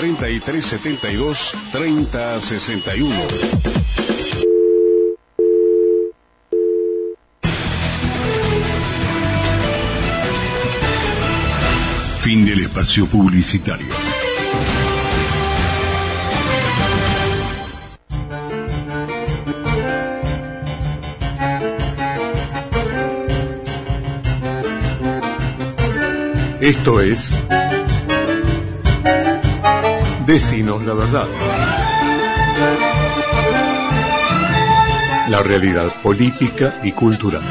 4372 3061. Fin del espacio publicitario. Esto es Decinos la verdad. La realidad política y cultural.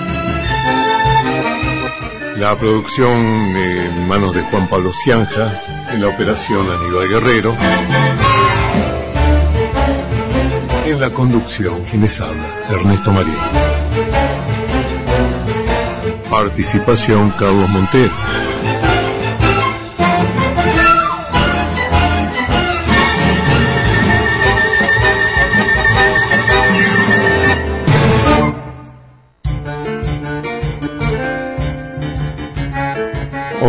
La producción en manos de Juan Pablo Cianja, en la operación Aníbal Guerrero. En la conducción, quienes habla, Ernesto María. Participación Carlos Montero.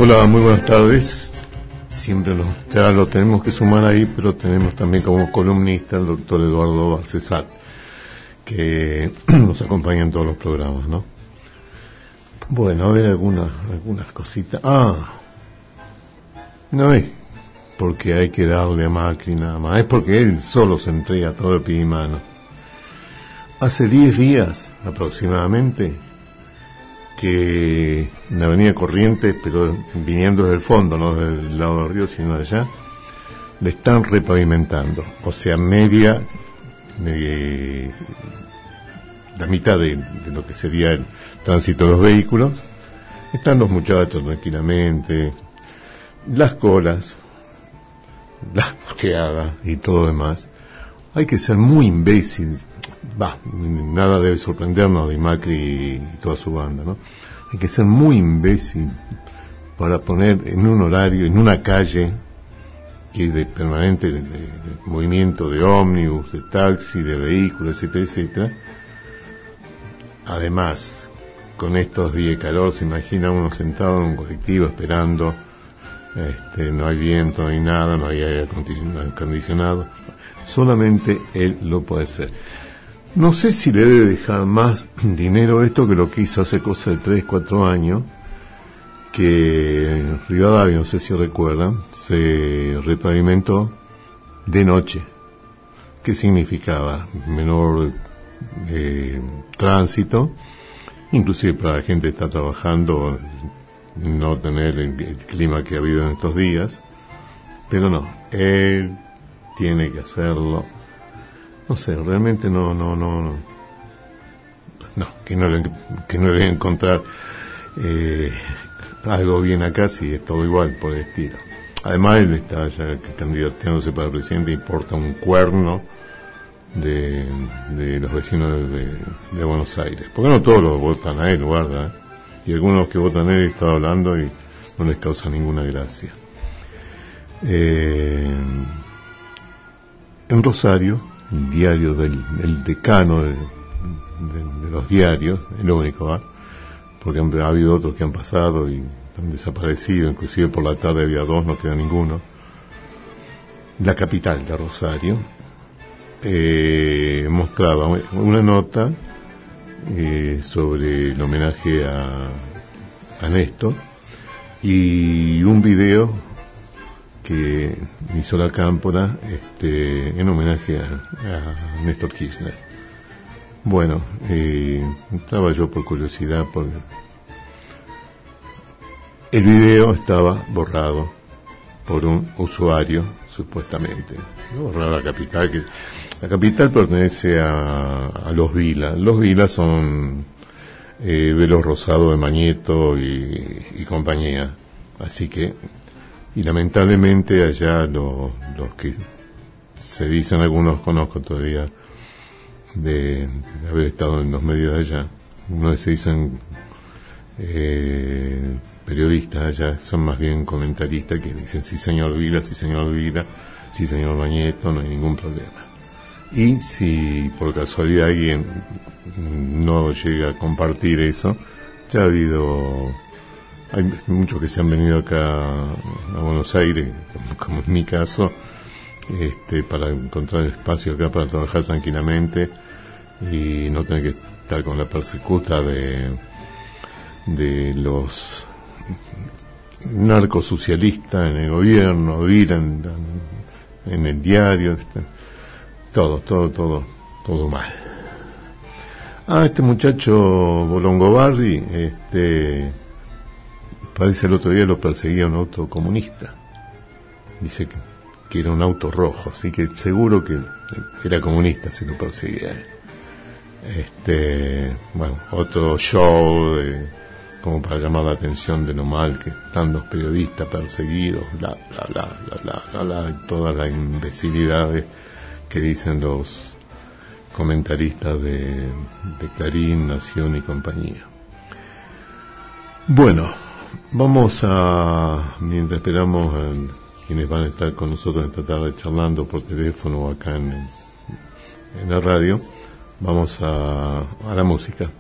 Hola, muy buenas tardes. Siempre lo, ya lo tenemos que sumar ahí, pero tenemos también como columnista el doctor Eduardo Barcesat, que nos acompaña en todos los programas, ¿no? Bueno, a ver algunas, algunas cositas. Ah, no es porque hay que darle a Macri nada más, es porque él solo se entrega todo de pie. Hace 10 días aproximadamente, que en la avenida Corrientes, pero viniendo desde el fondo, no del lado del río, sino de allá, le están repavimentando, o sea, media, la mitad de, lo que sería el tránsito de los vehículos, están los muchachos tranquilamente, las colas, las haga y todo demás. Hay que ser muy imbécil va, nada debe sorprendernos de Macri y toda su banda, ¿no? Hay que ser muy imbécil para poner en un horario, en una calle, que de permanente de, movimiento de ómnibus, de taxi, de vehículos, etcétera, etcétera. Además, con estos días de calor, se imagina uno sentado en un colectivo esperando, este, no hay viento, no hay nada, no hay aire acondicionado. Solamente él lo puede hacer. No sé si le debe dejar más dinero esto que lo que hizo hace cosa de 3, 4 años, que Rivadavia, no sé si recuerdan, se repavimentó de noche. ¿Qué significaba? Menor eh, tránsito, inclusive para la gente que está trabajando, no tener el, el clima que ha habido en estos días, pero no, él tiene que hacerlo no sé, realmente no, no, no, no. No, que no le, que no le encontrar eh, algo bien acá si es todo igual por el estilo. Además, él está ya candidateándose para presidente, importa un cuerno de, de los vecinos de, Buenos Aires. Porque no todos los votan a él, guarda. ¿eh? Y algunos que votan a él están hablando y no les causa ninguna gracia. Eh, en Rosario, diario del, decano de, los diarios, el único, porque ha habido otros que han pasado y han desaparecido, inclusive por la tarde había dos, no queda ninguno. La capital de Rosario eh, mostraba una nota eh, sobre el homenaje a, a Néstor y un video que hizo la cámpora este, en homenaje a, Néstor Kirchner. Bueno, eh, estaba yo por curiosidad porque el video estaba borrado por un usuario, supuestamente. ¿no? Borrado la capital, que la capital pertenece a, los Vilas. Los Vilas son eh, Velos Rosado de Mañeto y compañía. Así que y lamentablemente allá los que se dicen, algunos conozco todavía, de, haber estado en los medios allá, unos se dicen eh, periodistas allá, son más bien comentaristas que dicen sí señor Vila, sí señor Vila, sí señor Bañeto, no hay ningún problema. Y si por casualidad alguien no llega a compartir eso, ya ha habido hay muchos que se han venido acá a Buenos Aires, como, en mi caso, este, para encontrar espacio acá para trabajar tranquilamente y no tener que estar con la persecuta de, de los narcosocialistas en el gobierno, ir en, en el diario, todo, todo, todo, todo mal. Ah, este muchacho Bolongobardi, este, parece el otro día lo perseguía un auto comunista. Dice que, era un auto rojo, así que seguro que era comunista si lo perseguía. Este, bueno, otro show como para llamar la atención de lo mal que están los periodistas perseguidos, bla, bla, bla, bla, bla, bla, todas las imbecilidades que dicen los comentaristas de, de Nación y compañía. Bueno, vamos a, mientras esperamos a quienes van a estar con nosotros esta tarde charlando por teléfono acá en, la radio, vamos a, a la música.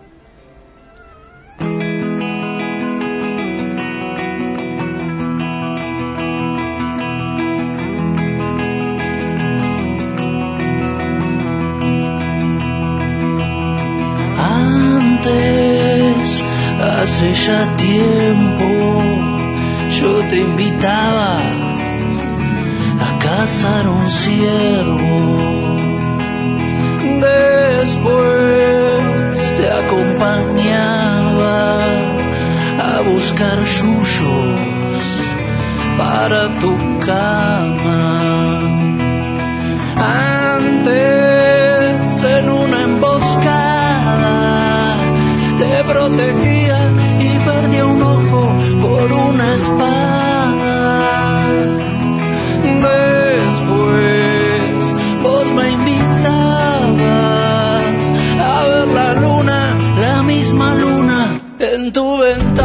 hace ya tiempo un ciervo. Después te acompañaba a buscar yuyos para tu en tu ventana.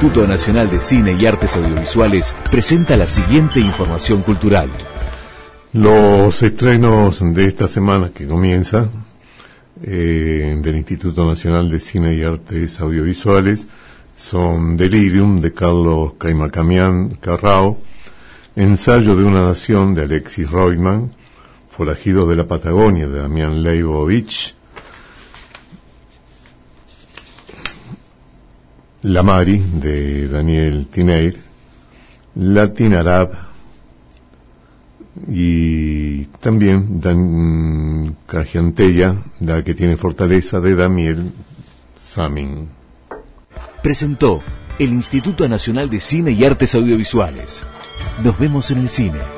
Instituto Nacional de Cine y Artes Audiovisuales presenta la siguiente información cultural. Los estrenos de esta semana que comienza eh, del Instituto Nacional de Cine y Artes Audiovisuales son Delirium de Carlos Caimacamián Carrao, Ensayo de una Nación de Alexis Reutemann, Forajidos de la Patagonia de Damián Leibovich, La Mari de Daniel Tineir, Latin Arab y también Dan Cajiantella, la que tiene fortaleza de Daniel Samin. Presentó el Instituto Nacional de Cine y Artes Audiovisuales. Nos vemos en el cine.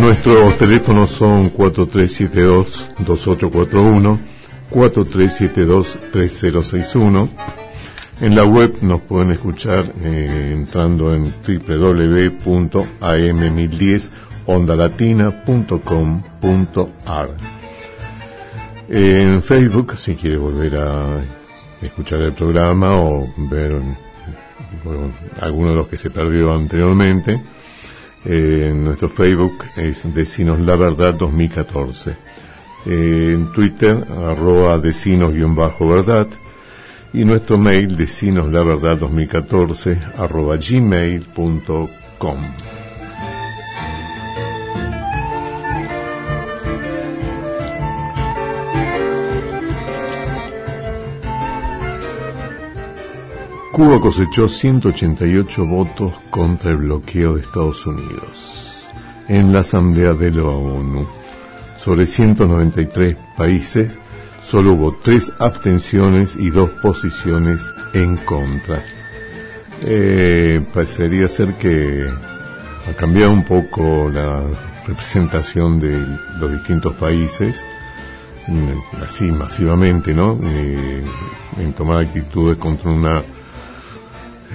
Nuestros teléfonos son 4372-2841, 4372-3061. En la web nos pueden escuchar eh, entrando en www.am1010ondalatina.com.ar. En Facebook, si quiere volver a escuchar el programa o ver bueno, alguno de los que se perdió anteriormente, eh, nuestro Facebook es Decinos La Verdad 2014. Eh, en Twitter, arroba decinos-verdad. Y nuestro mail, decinoslaVerdad 2014, arroba gmail.com. Cuba cosechó 188 votos contra el bloqueo de Estados Unidos en la Asamblea de la ONU. Sobre 193 países, solo hubo tres abstenciones y dos posiciones en contra. Eh, parecería ser que ha cambiado un poco la representación de los distintos países, mm, así masivamente, ¿no? Eh, en tomar actitudes contra una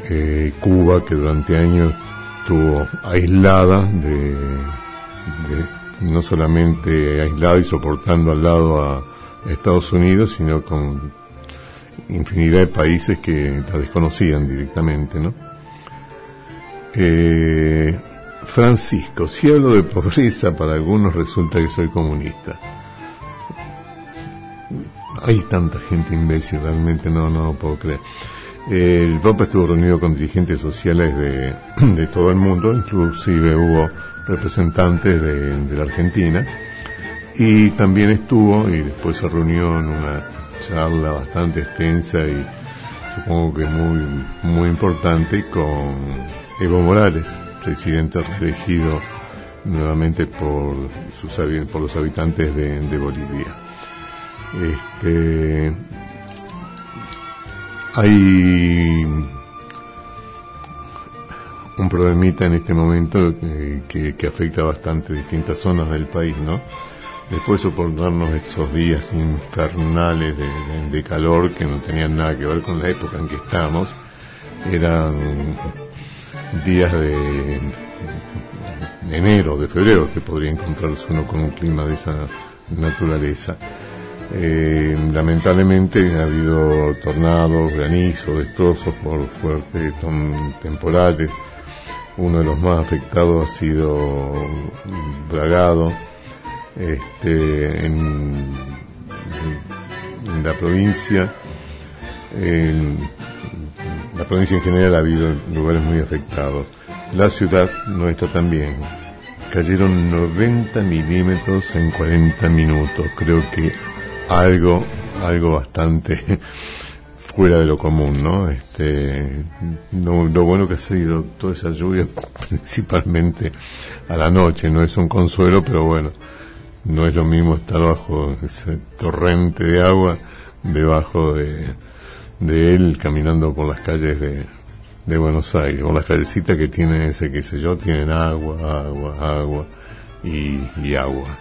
eh, Cuba, que durante años estuvo aislada, de, no solamente aislada y soportando al lado a Estados Unidos, sino con infinidad de países que la desconocían directamente, ¿no? Eh, Francisco, si hablo de pobreza, para algunos resulta que soy comunista. Hay tanta gente imbécil, realmente no, no puedo creer. El Papa estuvo reunido con dirigentes sociales de, todo el mundo, inclusive hubo representantes de, la Argentina, y también estuvo, y después se reunió en una charla bastante extensa y supongo que muy, muy importante con Evo Morales, presidente reelegido nuevamente por, sus, por los habitantes de, de Bolivia. Este, hay un problemita en este momento eh, que, afecta bastante distintas zonas del país, ¿no? Después de soportarnos estos días infernales de, calor que no tenían nada que ver con la época en que estamos, eran días de, de enero, de febrero, que podría encontrarse uno con un clima de esa naturaleza. Eh, lamentablemente ha habido tornados, granizos, destrozos por fuertes temporales. Uno de los más afectados ha sido Bragado. Este, en, la provincia, en la provincia en general ha habido lugares muy afectados. La ciudad no está tan bien. Cayeron 90 milímetros en 40 minutos. Creo que algo, algo bastante fuera de lo común, ¿no? Este, lo, bueno que ha sido toda esa lluvia, principalmente a la noche, no es un consuelo, pero bueno, no es lo mismo estar bajo ese torrente de agua, debajo de, de él, caminando por las calles de, de Buenos Aires, por las callecitas que tienen ese, qué sé yo, tienen agua, agua, agua y agua.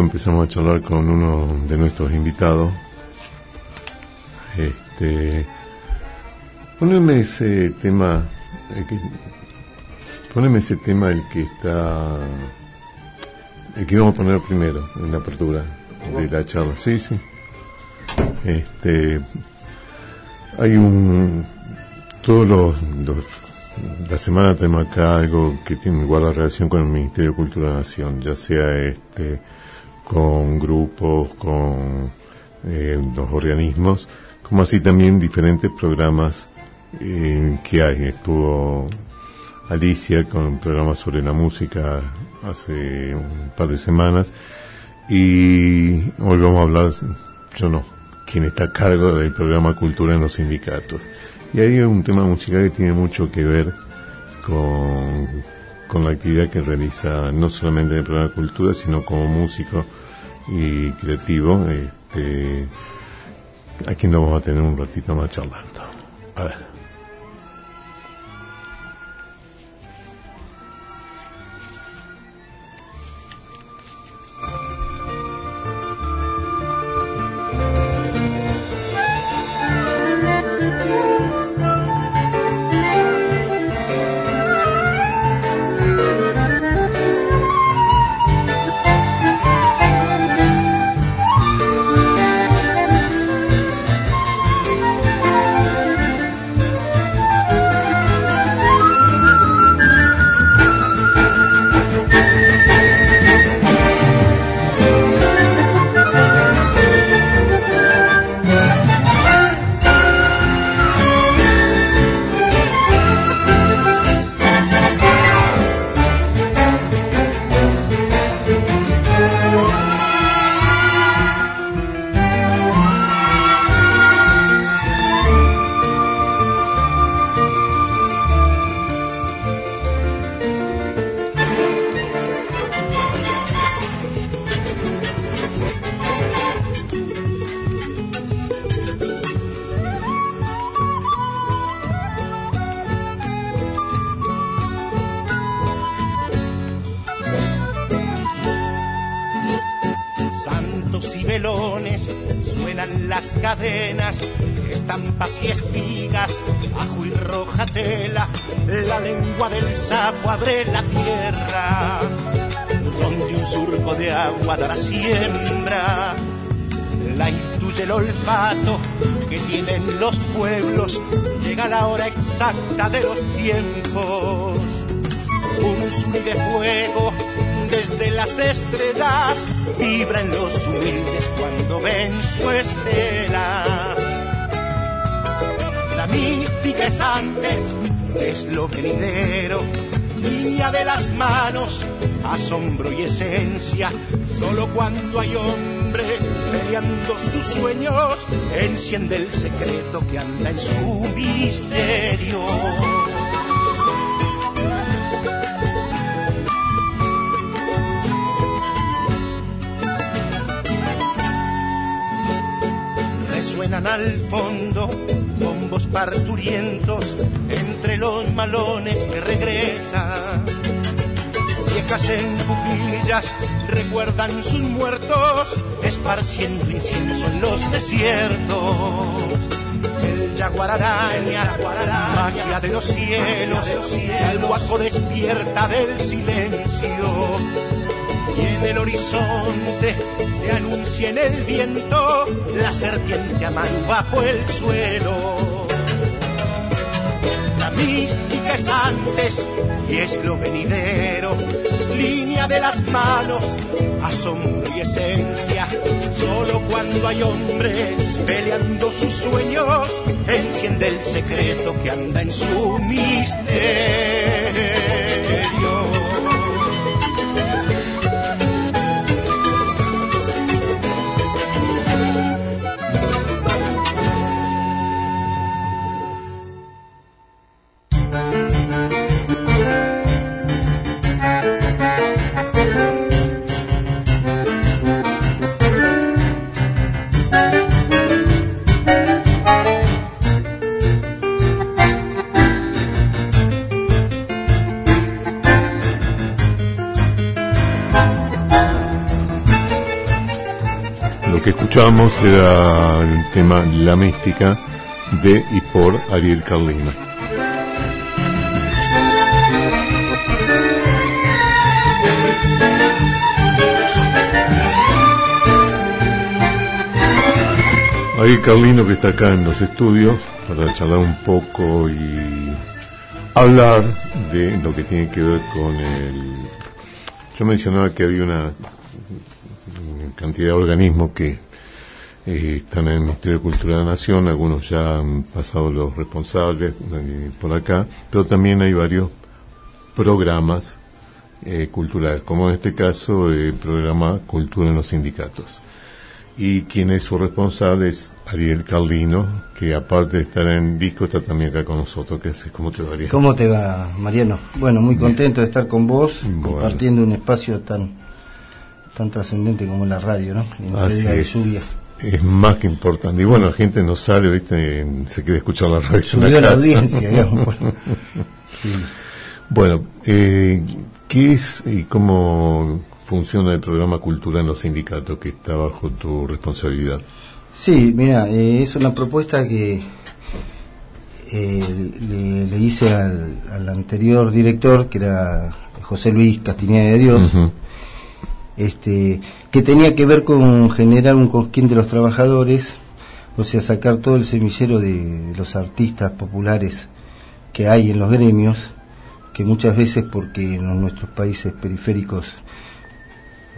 Empezamos a charlar con uno de nuestros invitados. Este. Poneme ese tema. el que- poneme ese tema, el que está. El que vamos a poner primero en la apertura de la charla. Sí, sí. Este. Hay un. Todos los, los- la semana tenemos acá algo que tiene guarda relación con el Ministerio de Cultura de la Nación, ya sea este con grupos, con eh, los organismos, como así también diferentes programas eh, que hay. Estuvo Alicia con un programa sobre la música hace un par de semanas y hoy vamos a hablar, yo no, quien está a cargo del programa Cultura en los sindicatos. Y hay un tema musical que tiene mucho que ver con, con la actividad que realiza no solamente en el programa Cultura, sino como músico y creativo, este, a quien nos vamos a tener un ratito más charlando. A ver. Los pueblos, llega la hora exacta de los tiempos un zumbi de fuego desde las estrellas vibra en los humildes cuando ven su estela. La mística es antes, es lo venidero, línea de las manos, asombro y esencia, solo cuando hay hombre peleando sus sueños, enciende el secreto que anda en su misterio. resuenan al fondo bombos parturientos entre los malones que regresan. Viejas en cuclillas recuerdan sus muertos, esparciendo incienso en los desiertos. El jaguar araña, magia de los cielos, el guaco despierta del silencio y en el horizonte se anuncia en el viento la serpiente a bajo el suelo. La mística es antes y es lo venidero, línea de las manos, asombro y esencia. Solo cuando hay hombres peleando sus sueños, enciende el secreto que anda en su misterio. Escuchamos era el tema La Mística de y por Ariel Carlino. Ariel Carlino que está acá en los estudios para charlar un poco y hablar de lo que tiene que ver con el... Yo mencionaba que había una cantidad de organismos que eh, están en el Ministerio de Cultura de la Nación, algunos ya han pasado los responsables eh, por acá, pero también hay varios programas eh, culturales, como en este caso el programa Cultura en los Sindicatos. Y quien es su responsable es Ariel Carlino, que aparte de estar en disco está también acá con nosotros. ¿Qué haces? ¿Cómo te va, Ariel? ¿Cómo te va, Mariano? Bueno, muy contento de estar con vos, compartiendo un espacio tan tan trascendente como la radio, ¿no? En Así es. lluvia. Es más que importante. Y bueno, la gente no sale, ¿viste? Se quiere escuchar la radio. Subió la casa. audiencia, digamos. Bueno, sí. Bueno, eh, ¿qué es y cómo funciona el programa Cultura en los sindicatos que está bajo tu responsabilidad? Sí, mira, eh, es una propuesta que eh, le, le hice al, al anterior director, que era José Luis Castiñeda de Dios. Este, que tenía que ver con generar un cosquín de los trabajadores, o sea, sacar todo el semillero de, de los artistas populares que hay en los gremios, que muchas veces porque en nuestros países periféricos,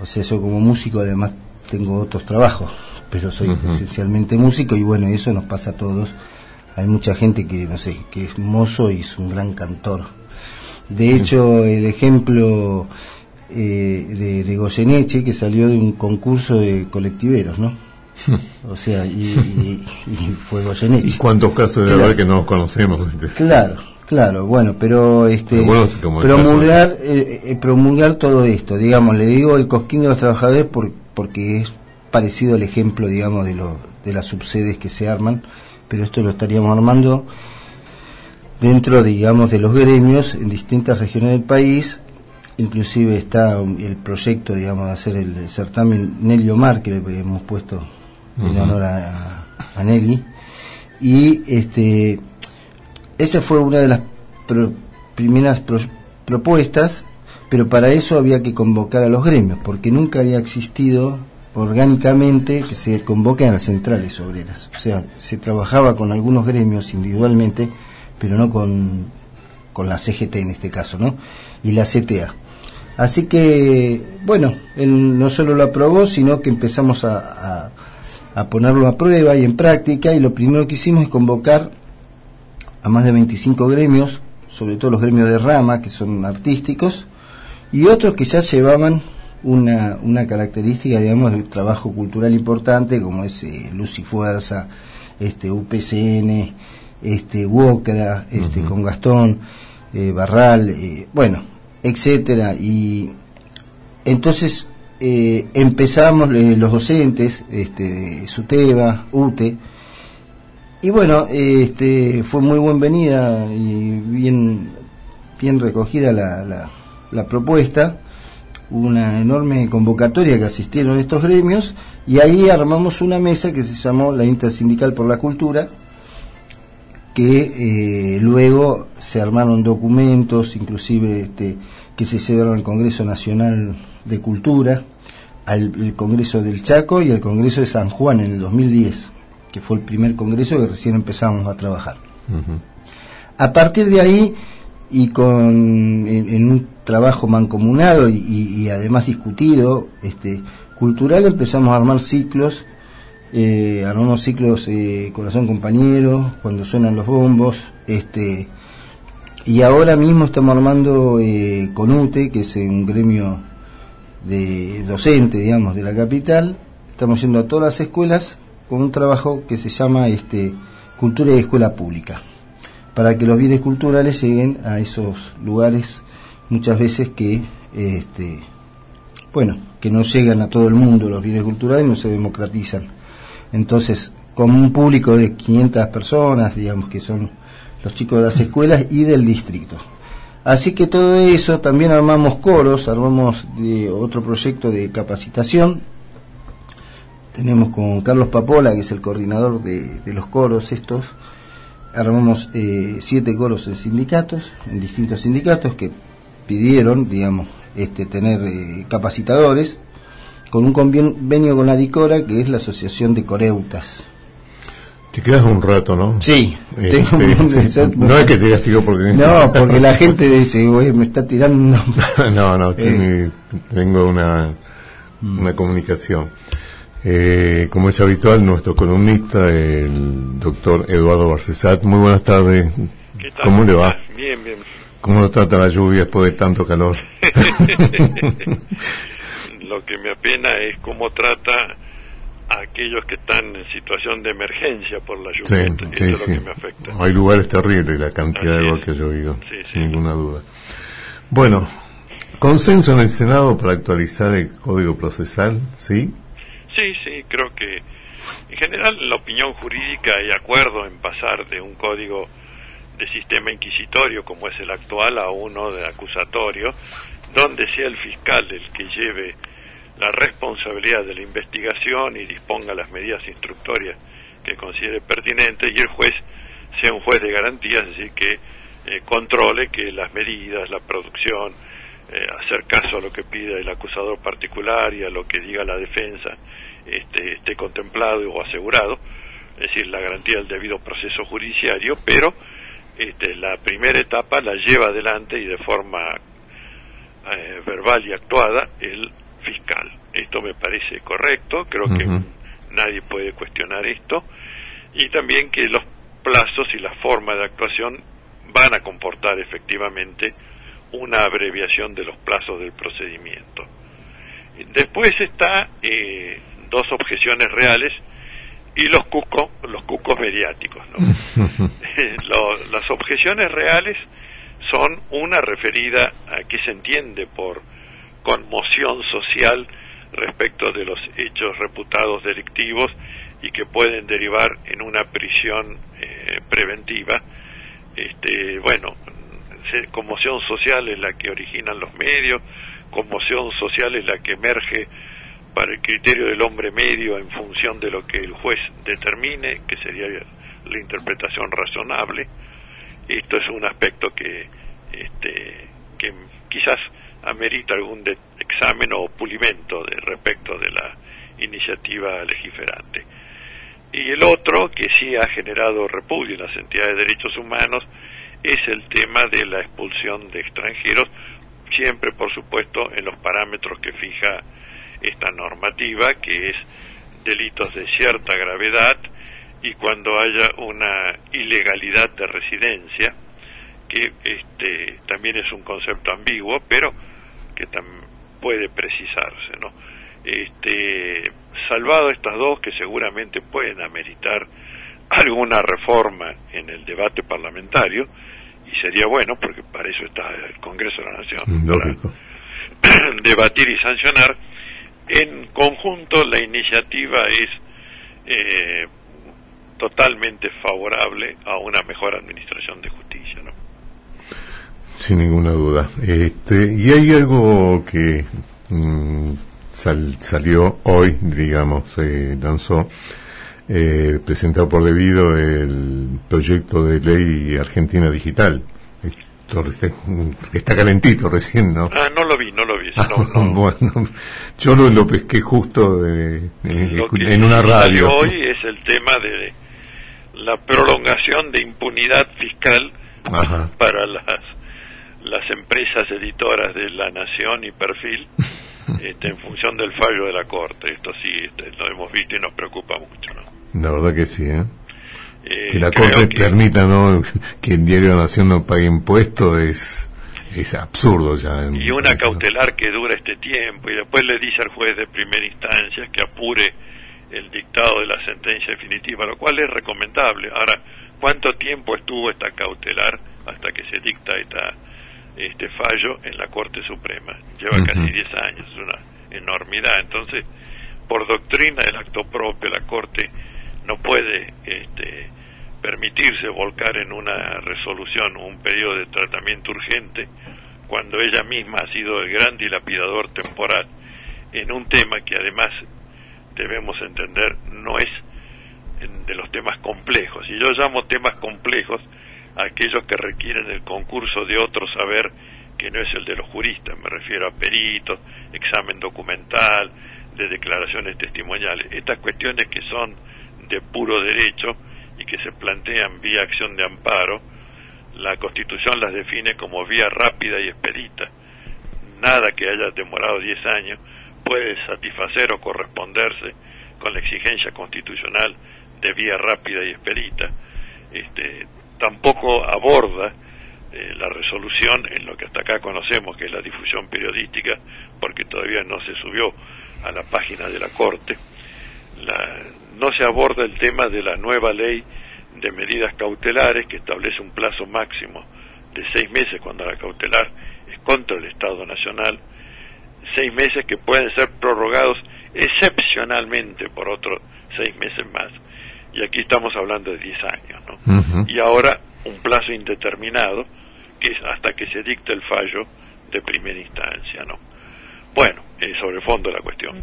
o sea, yo como músico además tengo otros trabajos, pero soy esencialmente músico y bueno, eso nos pasa a todos. Hay mucha gente que, no sé, que es mozo y es un gran cantor. De hecho, el ejemplo eh, de, de Goyeneche, que salió de un concurso de colectiveros, ¿no? O sea, y, y- y fue ¿Y Goyeneche. cuántos casos de Claro. haber que no conocemos? Claro, claro, bueno, pero este Pero bueno, como el promulgar eh, eh, promulgar todo esto, digamos, le digo el cosquín de los trabajadores por- porque es parecido al ejemplo, digamos, de lo, de las subsedes que se arman, pero esto lo estaríamos armando dentro, digamos, de los gremios en distintas regiones del país. Inclusive está el proyecto, digamos, de hacer el certamen Nelly Omar, que le hemos puesto en honor a, a Nelly. Y este esa fue una de las pro- primeras pro- propuestas, pero para eso había que convocar a los gremios, porque nunca había existido orgánicamente que se convoquen a las centrales obreras. O sea, se trabajaba con algunos gremios individualmente, pero no con, con la CGT en este caso, ¿no? Y la CTA. Así que, bueno, él no solo lo aprobó, sino que empezamos a, a, a ponerlo a prueba y en práctica, y lo primero que hicimos es convocar a más de 25 gremios, sobre todo los gremios de rama, que son artísticos, y otros que ya llevaban una, una característica, digamos, del trabajo cultural importante, como es eh, Luz y Fuerza, este, UPCN, este, Wokra, este, con Gastón, eh, Barral, eh, bueno, etcétera, y entonces eh, empezamos eh, los docentes, este, SUTEBA, UTE, y bueno, este, fue muy bienvenida y bien, bien recogida la, la, la propuesta, una enorme convocatoria que asistieron estos gremios y ahí armamos una mesa que se llamó la Intersindical por la Cultura, que eh, luego se armaron documentos, inclusive este, que se llevaron al Congreso Nacional de Cultura, al el Congreso del Chaco y al Congreso de San Juan en el 2010, que fue el primer congreso que recién empezamos a trabajar. A partir de ahí, y con en, en un trabajo mancomunado y, y- y además discutido, este, cultural, empezamos a armar ciclos, eh, armamos ciclos eh, Corazón Compañero, cuando suenan los bombos, este, y ahora mismo estamos armando eh, Conute, que es un gremio de docente, digamos, de la capital. Estamos yendo a todas las escuelas con un trabajo que se llama este, Cultura y Escuela Pública, para que los bienes culturales lleguen a esos lugares muchas veces que, este, bueno, que no llegan a todo el mundo los bienes culturales no se democratizan. Entonces, con un público de 500 personas, digamos que son los chicos de las escuelas y del distrito. Así que todo eso, también armamos coros, armamos de otro proyecto de capacitación. tenemos con Carlos Papola, que es el coordinador de, los coros estos, armamos eh, siete coros en sindicatos, en distintos sindicatos que pidieron, digamos, este, tener eh, capacitadores con un convenio con la DICORA, que es la Asociación de Coreutas. Te quedas un rato, ¿no? Sí, Este, tengo un- sí. No es que te castigo porque... No, porque la gente dice, "Güey, me está tirando. no, no, Eh. tiene- tengo una, una comunicación. Eh, como es habitual, nuestro columnista, el doctor Eduardo Barcesat. Muy buenas tardes. ¿Qué tal? ¿Cómo le va? Bien, bien. ¿Cómo lo trata la lluvia después de tanto calor? Lo que me apena es cómo trata a aquellos que están en situación de emergencia por la Sí, lluvia. Sí, es sí. lo que me afecta. Hay lugares terribles, la cantidad de agua que ha llovido, Sí, sí. sin ninguna duda. Bueno, consenso en el Senado para actualizar el Código Procesal, ¿sí? Sí, sí, creo que en general en la opinión jurídica hay acuerdo en pasar de un código de sistema inquisitorio como es el actual a uno de acusatorio, donde sea el fiscal el que lleve la responsabilidad de la investigación y disponga las medidas instructorias que considere pertinentes y el juez sea un juez de garantías, es decir, que eh, controle que las medidas, la producción, eh, hacer caso a lo que pida el acusador particular y a lo que diga la defensa este, esté contemplado o asegurado, es decir, la garantía del debido proceso judiciario, pero este, la primera etapa la lleva adelante y de forma eh, verbal y actuada el fiscal. Esto me parece correcto, creo que nadie puede cuestionar esto, y también que los plazos y la forma de actuación van a comportar efectivamente una abreviación de los plazos del procedimiento. Después está eh, dos objeciones reales y los cucos, los cucos mediáticos. ¿no? Las objeciones reales son una referida a qué se entiende por conmoción social respecto de los hechos reputados delictivos y que pueden derivar en una prisión eh, preventiva. Este, bueno, conmoción social es la que originan los medios, conmoción social es la que emerge para el criterio del hombre medio en función de lo que el juez determine, que sería la interpretación razonable. Esto es un aspecto que, este, que quizás amerita algún examen o pulimento de, respecto de la iniciativa legiferante. Y el otro, que sí ha generado repudio en las entidades de derechos humanos, es el tema de la expulsión de extranjeros, siempre, por supuesto, en los parámetros que fija esta normativa, que es delitos de cierta gravedad y cuando haya una ilegalidad de residencia, que este, también es un concepto ambiguo, pero que tam- puede precisarse, ¿no? Este, salvado estas dos que seguramente pueden ameritar alguna reforma en el debate parlamentario, y sería bueno, porque para eso está el Congreso de la Nación, para Lógico. debatir y sancionar. En conjunto, la iniciativa es eh, totalmente favorable a una mejor administración de justicia. ¿no? Sin ninguna duda. Este, y hay algo que mm, sal- salió hoy, digamos, se lanzó, eh, presentado por debido el proyecto de ley Argentina Digital. Esto está, calentito recién, ¿no? Ah, no lo vi, no lo vi. no, no. bueno, yo lo, lo pesqué justo de- en una radio. hoy es el tema de la prolongación de impunidad fiscal Ajá. para las las empresas editoras de La Nación y Perfil este, en función del fallo de la Corte. Esto sí este, lo hemos visto y nos preocupa mucho. ¿no? La verdad que sí, ¿eh? Eh, que la Corte que- permita ¿no? que el diario la Nación no pague impuestos es, es absurdo ya. y una cautelar que dura este tiempo y después le dice al juez de primera instancia que apure el dictado de la sentencia definitiva, lo cual es recomendable. Ahora, ¿cuánto tiempo estuvo esta cautelar hasta que se dicta esta, este fallo en la Corte Suprema? Lleva casi 10 años, es una enormidad. Entonces, por doctrina del acto propio, la Corte no puede este, permitirse volcar en una resolución un periodo de tratamiento urgente cuando ella misma ha sido el gran dilapidador temporal en un tema que además debemos entender no es de los temas complejos. Y yo llamo temas complejos aquellos que requieren el concurso de otro saber que no es el de los juristas, me refiero a peritos, examen documental, de declaraciones testimoniales. Estas cuestiones que son de puro derecho y que se plantean vía acción de amparo, la Constitución las define como vía rápida y expedita. Nada que haya demorado 10 años puede satisfacer o corresponderse con la exigencia constitucional de vía rápida y expedita. Este, tampoco aborda eh, la resolución en lo que hasta acá conocemos, que es la difusión periodística, porque todavía no se subió a la página de la Corte. no se aborda el tema de la nueva ley de medidas cautelares que establece un plazo máximo de seis meses cuando la cautelar es contra el Estado Nacional, seis meses que pueden ser prorrogados excepcionalmente por otros seis meses más. Y aquí estamos hablando de diez años, ¿no? Y ahora un plazo indeterminado, que es hasta que se dicte el fallo de primera instancia, ¿no? Bueno, eh, sobre el fondo de la cuestión.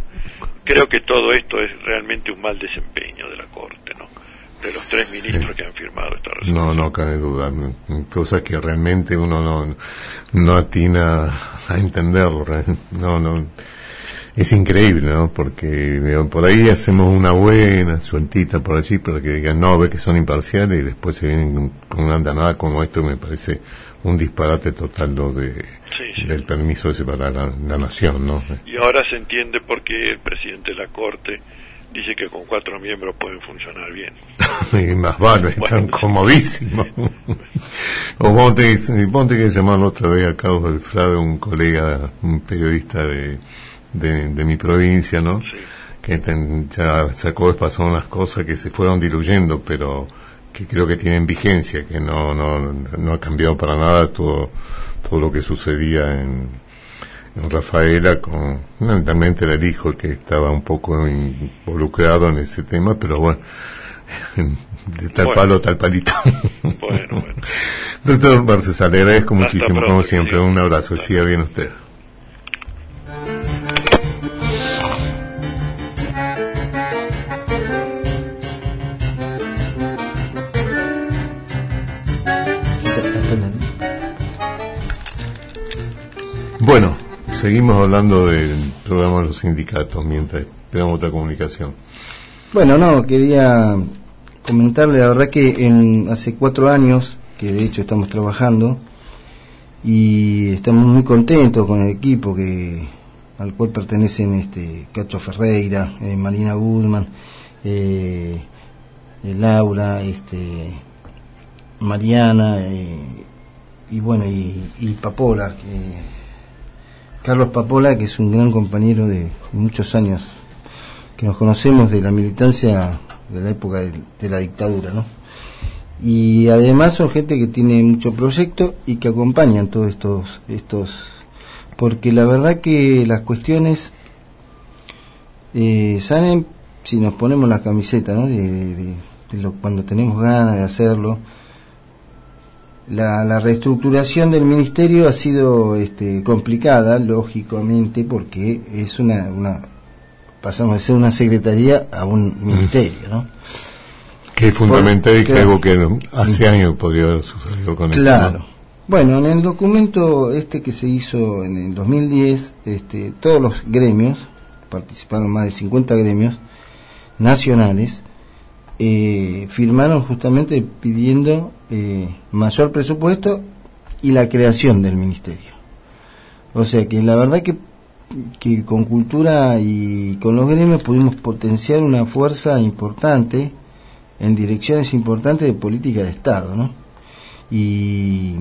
Creo que todo esto es realmente un mal desempeño de la Corte, ¿no? De los tres ministros que han firmado esta resolución. No, no cabe duda. Cosas que realmente uno no, no atina a entenderlo. No, no. Es increíble, ¿no? Porque por ahí hacemos una buena sueltita por allí para que digan, no, ve que son imparciales y después se vienen con una andanada como esto, me parece un disparate total lo de del permiso de separar la, la, nación, ¿no? Y ahora se entiende por qué el presidente de la Corte dice que con cuatro miembros pueden funcionar bien. y más vale, están comodísimos. o vos te, que llamar otra vez a Carlos del Frade, un colega, un periodista de, de, mi provincia, ¿no? Que ya sacó de pasar unas cosas que se fueron diluyendo, pero que creo que tienen vigencia, que no, no, no ha cambiado para nada todo todo lo que sucedía en, Rafaela, con fundamentalmente era el hijo que estaba un poco involucrado en ese tema, pero bueno, de tal palo, tal palito. Bueno, bueno. Doctor Barcesa, le agradezco muchísimo, como siempre. Un abrazo, siga bien usted. Bueno, seguimos hablando del programa de los sindicatos mientras esperamos otra comunicación. Bueno, no, quería comentarle, la verdad que en, hace cuatro años, que de hecho estamos trabajando, y estamos muy contentos con el equipo que al cual pertenecen este Cacho Ferreira, eh, Marina Goodman, eh, eh, Laura, este Mariana y bueno y, y Papola que Carlos Papola, que es un gran compañero de muchos años, que nos conocemos de la militancia de la época de, la dictadura, ¿no? Y además son gente que tiene mucho proyecto y que acompañan todos estos, estos, porque la verdad que las cuestiones eh, salen si nos ponemos la camiseta, ¿no? De, cuando tenemos ganas de hacerlo la, reestructuración del ministerio ha sido este, complicada, lógicamente, porque es una, una pasamos de ser una secretaría a un ministerio, ¿no? Que es fundamental y que algo que hace años podría haber sucedido con Claro. Bueno, en el documento este que se hizo en el 2010, este, todos los gremios, participaron más de 50 gremios nacionales, eh, firmaron justamente pidiendo eh, mayor presupuesto y la creación del ministerio. O sea que la verdad que, que con cultura y con los gremios pudimos potenciar una fuerza importante en direcciones importantes de política de Estado, ¿no? Y,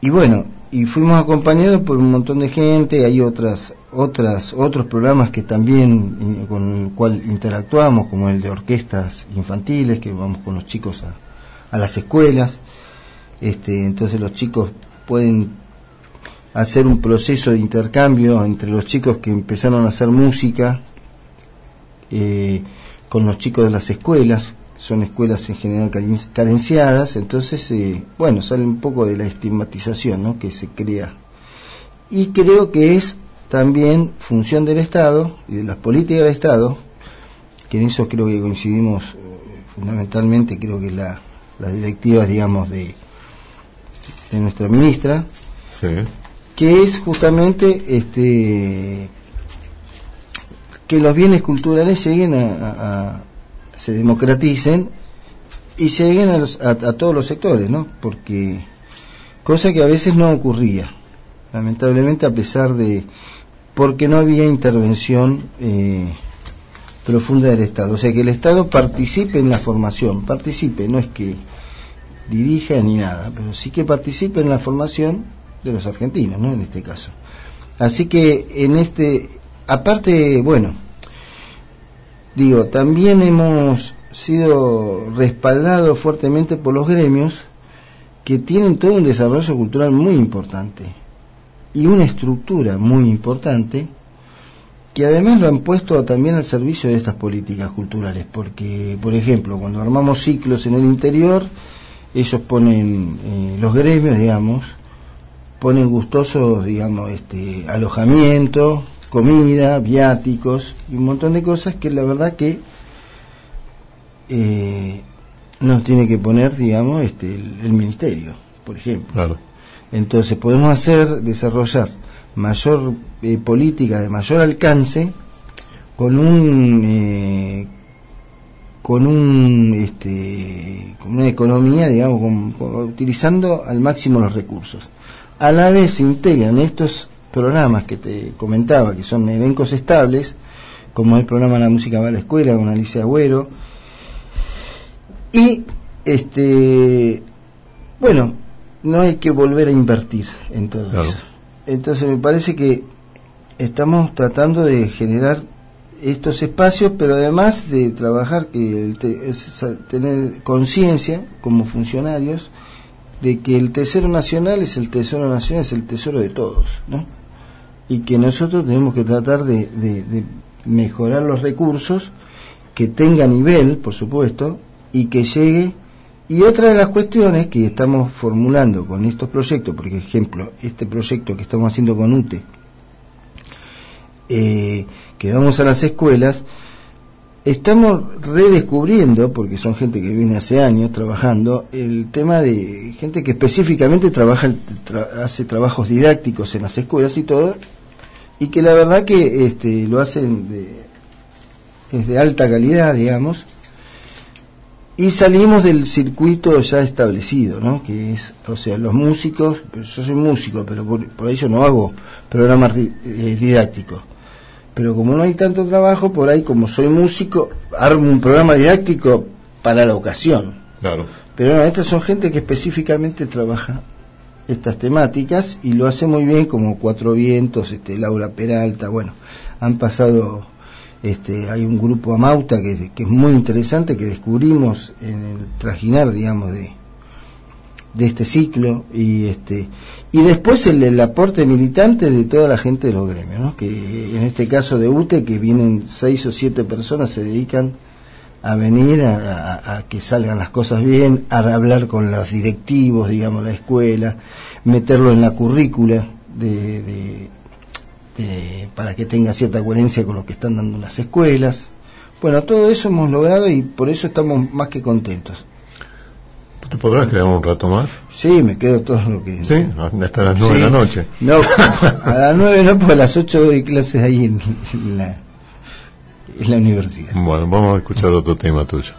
y bueno, y fuimos acompañados por un montón de gente, hay otras otras otros programas que también con el cual interactuamos como el de orquestas infantiles que vamos con los chicos a, a las escuelas. Este entonces los chicos pueden hacer un proceso de intercambio entre los chicos que empezaron a hacer música eh, con los chicos de las escuelas son escuelas en general carenciadas, entonces, eh, bueno, sale un poco de la estigmatización ¿no? que se crea. Y creo que es también función del Estado y de las políticas del Estado, que en eso creo que coincidimos eh, fundamentalmente, creo que la, las directivas, digamos, de, de nuestra ministra, Sí. que es justamente este que los bienes culturales lleguen a, a- a- se democraticen y lleguen a, los- a- a todos los sectores, ¿no? Porque cosa que a veces no ocurría, lamentablemente a pesar de porque no había intervención eh, profunda del Estado, o sea que el Estado participe en la formación, participe, no es que dirija ni nada, pero sí que participe en la formación de los argentinos, ¿no? En este caso. Así que en este, aparte, bueno, digo, también hemos sido respaldados fuertemente por los gremios que tienen todo un desarrollo cultural muy importante y una estructura muy importante que además lo han puesto también al servicio de estas políticas culturales, porque, por ejemplo, cuando armamos ciclos en el interior, ellos ponen, eh, los gremios, digamos, ponen gustosos, digamos, este, alojamiento, comida, viáticos y un montón de cosas que la verdad que eh, nos tiene que poner, digamos, este, el, el ministerio, por ejemplo. Claro. Entonces podemos hacer, desarrollar mayor eh, política de mayor alcance con un eh, con un este con una economía digamos con- con- utilizando al máximo los recursos a la vez se integran estos programas que te comentaba que son elencos estables como el programa La música va a la escuela con Alicia Agüero y este bueno no hay que volver a invertir en todo Claro. eso entonces me parece que estamos tratando de generar estos espacios, pero además de trabajar, que el te- es tener conciencia como funcionarios de que el tesoro nacional es el tesoro nacional, es el tesoro de todos, ¿no? Y que nosotros tenemos que tratar de, mejorar los recursos, que tenga nivel, por supuesto, y que llegue. Y otra de las cuestiones que estamos formulando con estos proyectos, por ejemplo, este proyecto que estamos haciendo con UTE, eh, que vamos a las escuelas, estamos redescubriendo, porque son gente que viene hace años trabajando, el tema de gente que específicamente trabaja, tra- hace trabajos didácticos en las escuelas y todo, y que la verdad que este, lo hacen de, es de alta calidad, digamos, y salimos del circuito ya establecido, ¿no? Que es, o sea, los músicos, pero yo soy músico, pero por, por ello no hago programas eh, didácticos. Pero como no hay tanto trabajo, por ahí como soy músico, armo un programa didáctico para la ocasión. Claro. Pero no, estas son gente que específicamente trabaja estas temáticas y lo hace muy bien, como Cuatro Vientos, este, Laura Peralta, bueno, han pasado, este, hay un grupo Amauta que, que es muy interesante, que descubrimos en el trajinar, digamos, de, de este ciclo y este y después el, el aporte militante de toda la gente de los gremios, ¿no? que en este caso de UTE, que vienen seis o siete personas, se dedican a venir a, a- a que salgan las cosas bien, a hablar con los directivos, digamos, la escuela, meterlo en la currícula de, de- de- para que tenga cierta coherencia con lo que están dando las escuelas. Bueno, todo eso hemos logrado y por eso estamos más que contentos. ¿Te podrás quedar un rato más? Sí, me quedo todo lo que... Sí, hasta las nueve de la noche. No, a las nueve no, porque a las ocho doy clases ahí en la, en la universidad. Bueno, vamos a escuchar otro tema tuyo.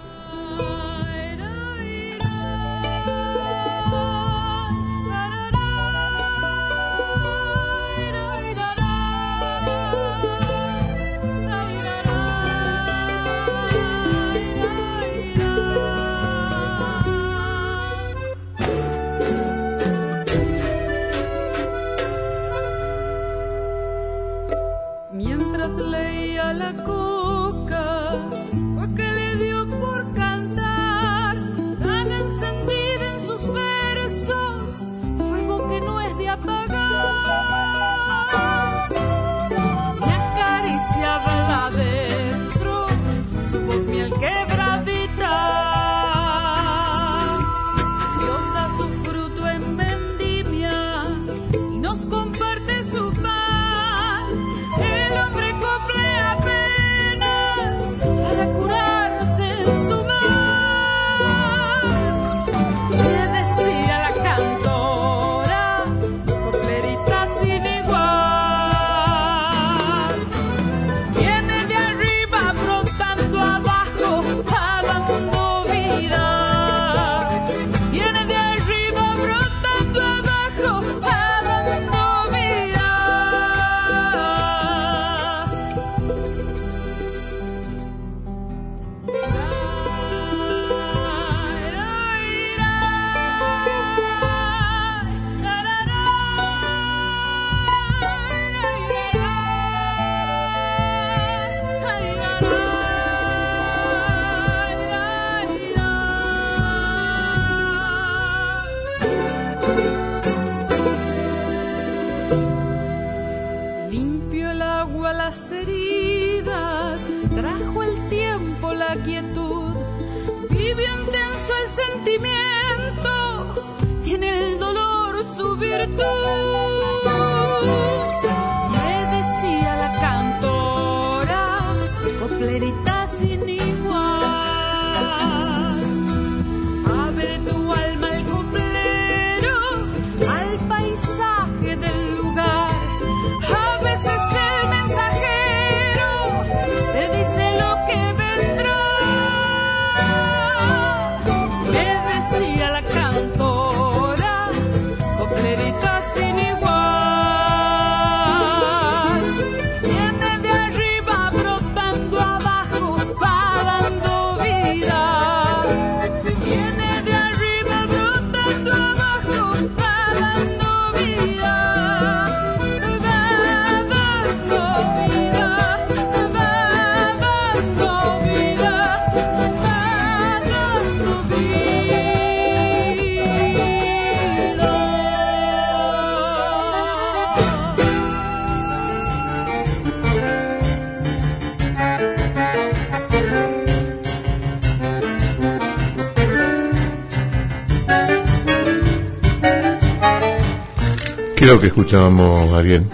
Lo que escuchábamos, Ariel?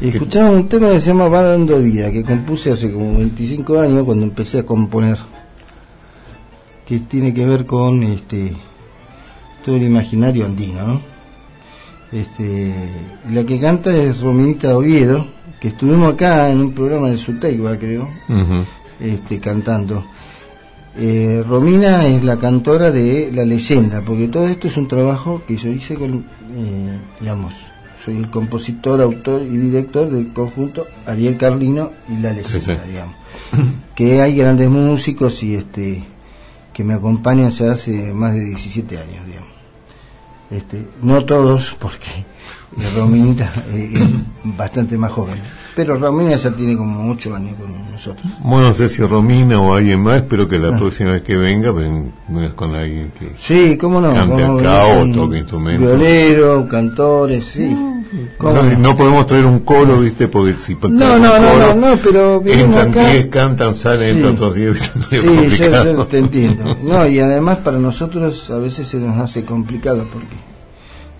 Escuchaba un tema que se llama Va dando vida, que compuse hace como 25 años cuando empecé a componer, que tiene que ver con este todo el imaginario andino. ¿no? Este, la que canta es Rominita Oviedo, que estuvimos acá en un programa de Suteiba, creo, este, cantando. Eh, Romina es la cantora de La Leyenda, porque todo esto es un trabajo que yo hice con, eh, digamos, soy el compositor, autor y director del conjunto Ariel Carlino y La Leyenda, Sí, sí. digamos. Que hay grandes músicos y este que me acompañan ya hace más de 17 años, digamos. Este, no todos, porque Rominita es bastante más joven. Pero Romina ya tiene como 8 años con nosotros. Bueno, no sé si Romina o alguien más, espero que la próxima vez que venga ven- vengas con alguien que... Sí, cómo no. Cante cómo acá no, o con toque instrumento. Violero, cantores, sí. ¿Cómo No, no? no podemos traer un coro, ¿viste? Porque si No, no, no, coro, no, no, pero Entran acá. 10, cantan, salen, Sí. entran otros 10, ¿viste? Es medio Sí, yo, yo te entiendo. No, y además para nosotros a veces se nos hace complicado porque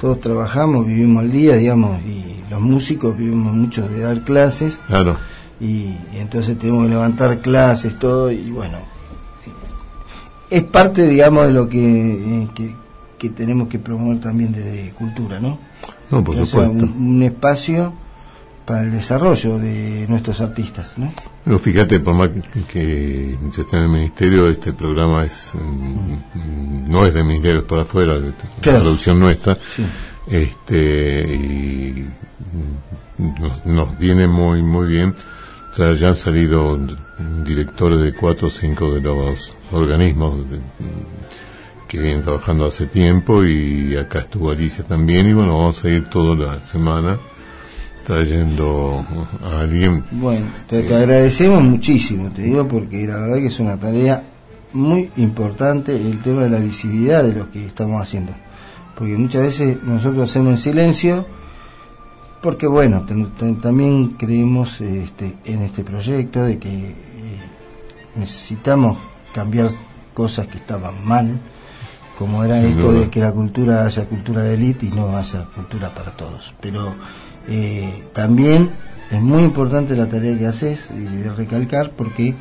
todos trabajamos, vivimos al día, digamos, y los músicos vivimos mucho de dar clases Claro. y, y entonces tenemos que levantar clases, todo, y bueno, es parte, digamos, de lo que, eh, que, que tenemos que promover también desde cultura, ¿no? No, por supuesto. un, un espacio para el desarrollo de nuestros artistas, ¿no? Pero fíjate, por más que, yo esté en el ministerio, este programa es mm, no es del ministerio, es para afuera, es Claro. producción nuestra. Sí. Este, y nos, nos viene muy muy bien. O sea, ya han salido directores de cuatro o cinco de los organismos de- que vienen trabajando hace tiempo y acá estuvo Alicia también y bueno, vamos a ir toda la semana trayendo a alguien Bueno, te, te agradecemos muchísimo, te digo, porque la verdad que es una tarea muy importante el tema de la visibilidad de lo que estamos haciendo. Porque muchas veces nosotros hacemos en silencio, porque bueno, también creemos este, en este proyecto de que eh, necesitamos cambiar cosas que estaban mal, como era Sin esto duda. de que la cultura haya cultura de élite y no haya cultura para todos. Pero eh, también es muy importante la tarea que haces y de recalcar porque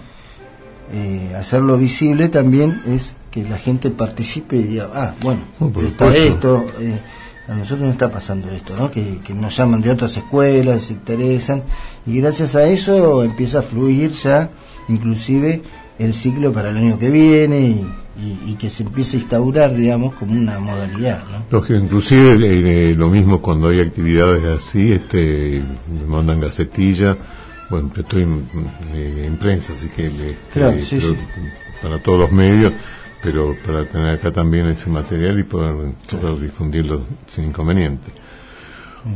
eh, hacerlo visible también es que la gente participe y diga, ah, bueno, por está esto, eh, a nosotros nos está pasando esto, ¿no? Que, que nos llaman de otras escuelas, se interesan y gracias a eso empieza a fluir ya inclusive el ciclo para el año que viene y, y- y que se empiece a instaurar, digamos, como una modalidad, ¿no? Lógico, inclusive eh, eh, lo mismo cuando hay actividades así, este, me mandan gacetilla, bueno, estoy en, eh, en prensa, así que este, Claro, sí, sí. para todos los medios, pero para tener acá también ese material y poder, poder difundirlo sin inconveniente.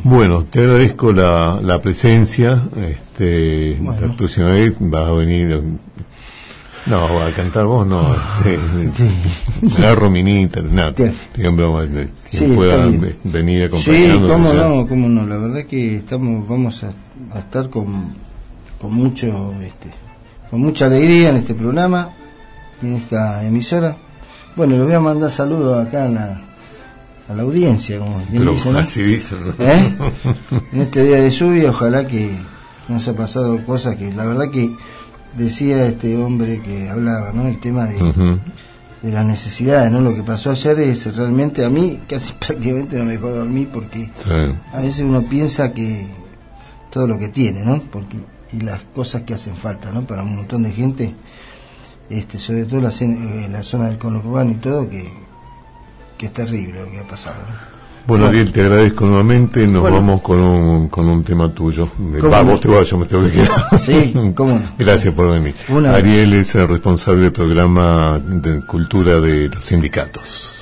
Bueno, te agradezco la, la presencia, este, la próxima vez vas a venir, no, a cantar vos, no, este, agarro minita, nada, Sí. broma, eh, Sí, pueda venir Sí, acompañando. cómo ya. no, cómo no. La verdad que estamos, vamos a, a estar con, con mucho este, con mucha alegría en este programa, en esta emisora. Bueno, le voy a mandar saludos acá a la, a la audiencia, como bien Pero dicen, ¿no? así dicen. ¿no? ¿Eh? En este día de lluvia, ojalá que no se ha pasado cosas que la verdad que decía este hombre que hablaba, ¿no? El tema de, de las necesidades, ¿no? Lo que pasó ayer es realmente a mí casi prácticamente no me dejó dormir porque Sí. a veces uno piensa que todo lo que tiene, ¿no? Porque y las cosas que hacen falta, ¿no? Para un montón de gente, este, sobre todo la, eh, la zona del conurbano y todo, que, que es terrible lo que ha pasado. ¿no? Bueno, Ariel, te agradezco nuevamente. Nos Bueno. vamos con un, con un tema tuyo. De- ¿Cómo Va, vos te vas, yo me tengo que quedar. Sí, cómo. Gracias por venir. Una- Ariel es el responsable del programa de cultura de los sindicatos.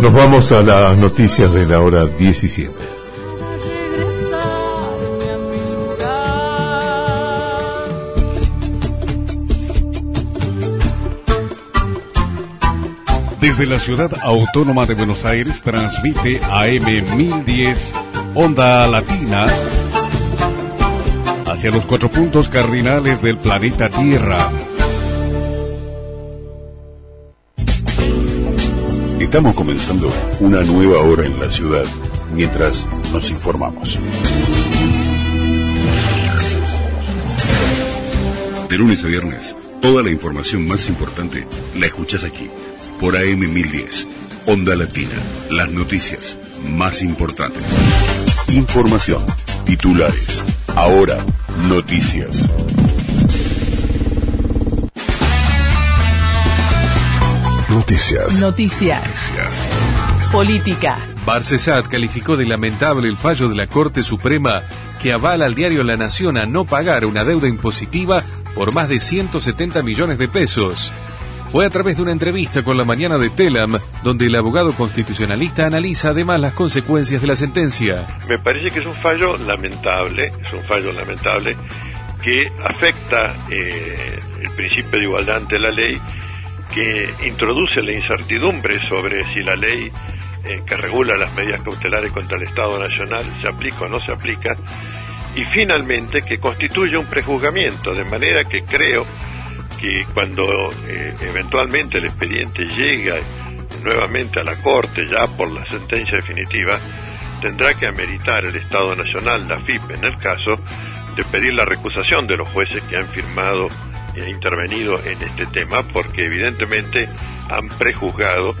Nos vamos a las noticias de la hora 17. para regresarme a mi lugar. Desde la ciudad autónoma de Buenos Aires transmite AM 1010 Onda Latina hacia los cuatro puntos cardinales del planeta Tierra. Estamos comenzando una nueva hora en la ciudad mientras nos informamos. De lunes a viernes, toda la información más importante la escuchas aquí, por AM 1010, Onda Latina, las noticias más importantes. Información, titulares, ahora, noticias. Noticias. Noticias. Política. Barcesat calificó de lamentable el fallo de la Corte Suprema que avala al diario La Nación a no pagar una deuda impositiva por más de 170 millones de pesos. Fue a través de una entrevista con la mañana de Telam, donde el abogado constitucionalista analiza además las consecuencias de la sentencia. Me parece que es un fallo lamentable, es un fallo lamentable que afecta eh, el principio de igualdad ante la ley, que introduce la incertidumbre sobre si la ley eh, que regula las medidas cautelares contra el Estado Nacional se aplica o no se aplica, y finalmente que constituye un prejuzgamiento, de manera que creo que cuando eh, eventualmente el expediente llega nuevamente a la Corte ya por la sentencia definitiva, tendrá que ameritar el Estado Nacional, la FIP en el caso, de pedir la recusación de los jueces que han firmado intervenido en este tema, porque evidentemente han prejuzgado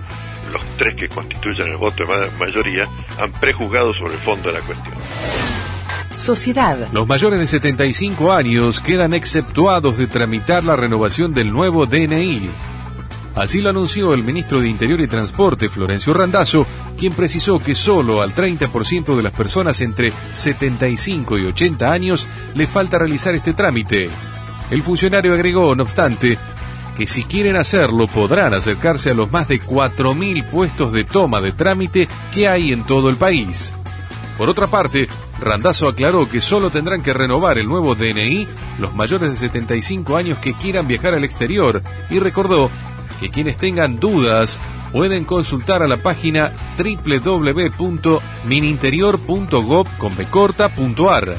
los tres que constituyen el voto de ma- mayoría, han prejuzgado sobre el fondo de la cuestión. Sociedad. Los mayores de 75 años quedan exceptuados de tramitar la renovación del nuevo DNI. Así lo anunció el ministro de Interior y Transporte, Florencio Randazzo, quien precisó que solo al 30% de las personas entre 75 y 80 años le falta realizar este trámite. El funcionario agregó, no obstante, que si quieren hacerlo podrán acercarse a los más de 4.000 puestos de toma de trámite que hay en todo el país. Por otra parte, Randazzo aclaró que solo tendrán que renovar el nuevo DNI los mayores de 75 años que quieran viajar al exterior y recordó que quienes tengan dudas pueden consultar a la página www.mininterior.gov.ar.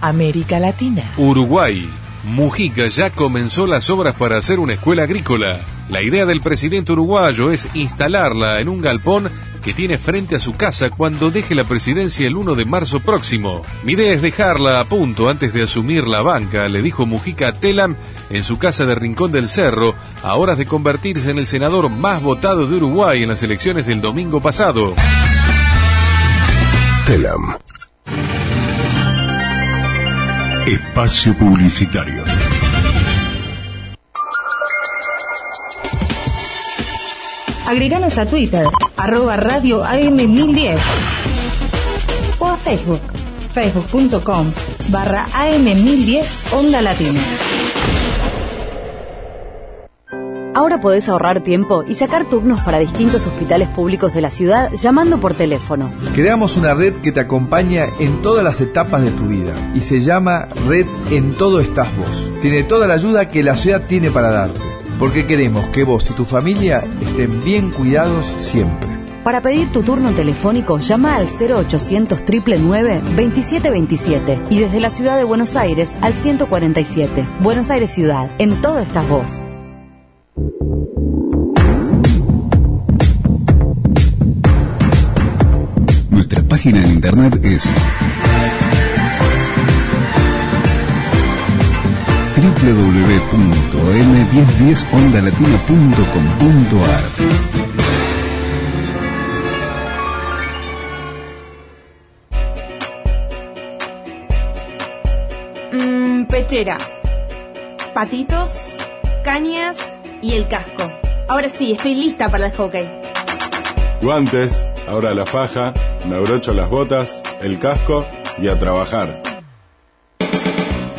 América Latina. Uruguay. Mujica ya comenzó las obras para hacer una escuela agrícola. La idea del presidente uruguayo es instalarla en un galpón que tiene frente a su casa cuando deje la presidencia el 1 de marzo próximo. Mi idea es dejarla a punto antes de asumir la banca, le dijo Mujica a Telam en su casa de Rincón del Cerro, a horas de convertirse en el senador más votado de Uruguay en las elecciones del domingo pasado. Telam. Espacio Publicitario. Agreganos a Twitter, arroba radio AM1010 o a Facebook, facebook.com barra AM1010 Onda Latina. Ahora podés ahorrar tiempo y sacar turnos para distintos hospitales públicos de la ciudad llamando por teléfono. Creamos una red que te acompaña en todas las etapas de tu vida y se llama Red En Todo Estás Vos. Tiene toda la ayuda que la ciudad tiene para darte, porque queremos que vos y tu familia estén bien cuidados siempre. Para pedir tu turno telefónico, llama al 0800 999 2727 y desde la ciudad de Buenos Aires al 147. Buenos Aires Ciudad, en todo estás vos. Nuestra página en internet es www.m1010ondalatina.com.ar Mm, pechera, patitos, cañas y el casco. Ahora sí, estoy lista para el hockey. Guantes, ahora la faja, me abrocho las botas, el casco y a trabajar.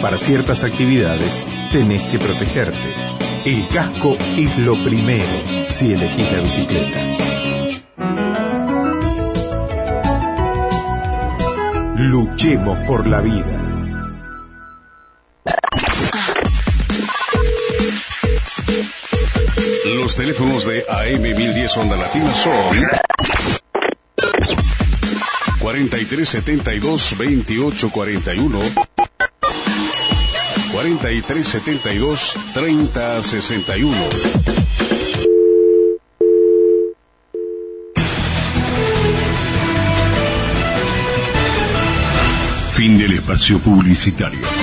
Para ciertas actividades tenés que protegerte. El casco es lo primero si elegís la bicicleta. Luchemos por la vida. Los teléfonos de AM1010 Onda Latina son 4372 2841 4372 3061 Fin del espacio publicitario.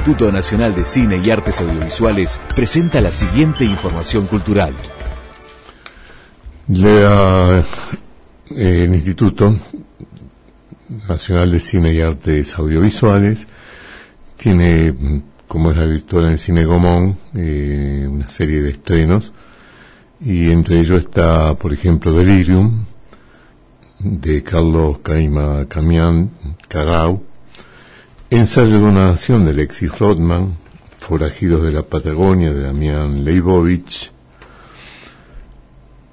Instituto Nacional de Cine y Artes Audiovisuales presenta la siguiente información cultural. La- eh, el Instituto Nacional de Cine y Artes Audiovisuales tiene, como es habitual en el Cine Gomón, eh, una serie de estrenos y entre ellos está, por ejemplo, Delirium de Carlos Caima Camián Carau, Ensayo de una nación de Alexis Rodman, Forajidos de la Patagonia de Damián Leibovich,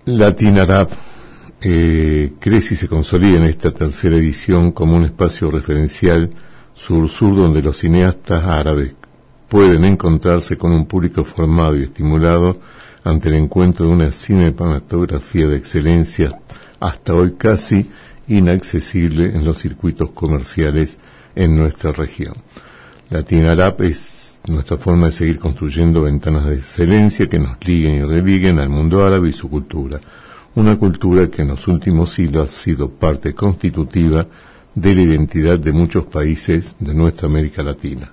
Latin Arab eh, crece y se consolida en esta tercera edición como un espacio referencial sur-sur donde los cineastas árabes pueden encontrarse con un público formado y estimulado ante el encuentro de una cinematografía de excelencia hasta hoy casi inaccesible en los circuitos comerciales en nuestra región. Latin Arab es nuestra forma de seguir construyendo ventanas de excelencia que nos liguen y religuen al mundo árabe y su cultura. Una cultura que en los últimos siglos ha sido parte constitutiva de la identidad de muchos países de nuestra América Latina.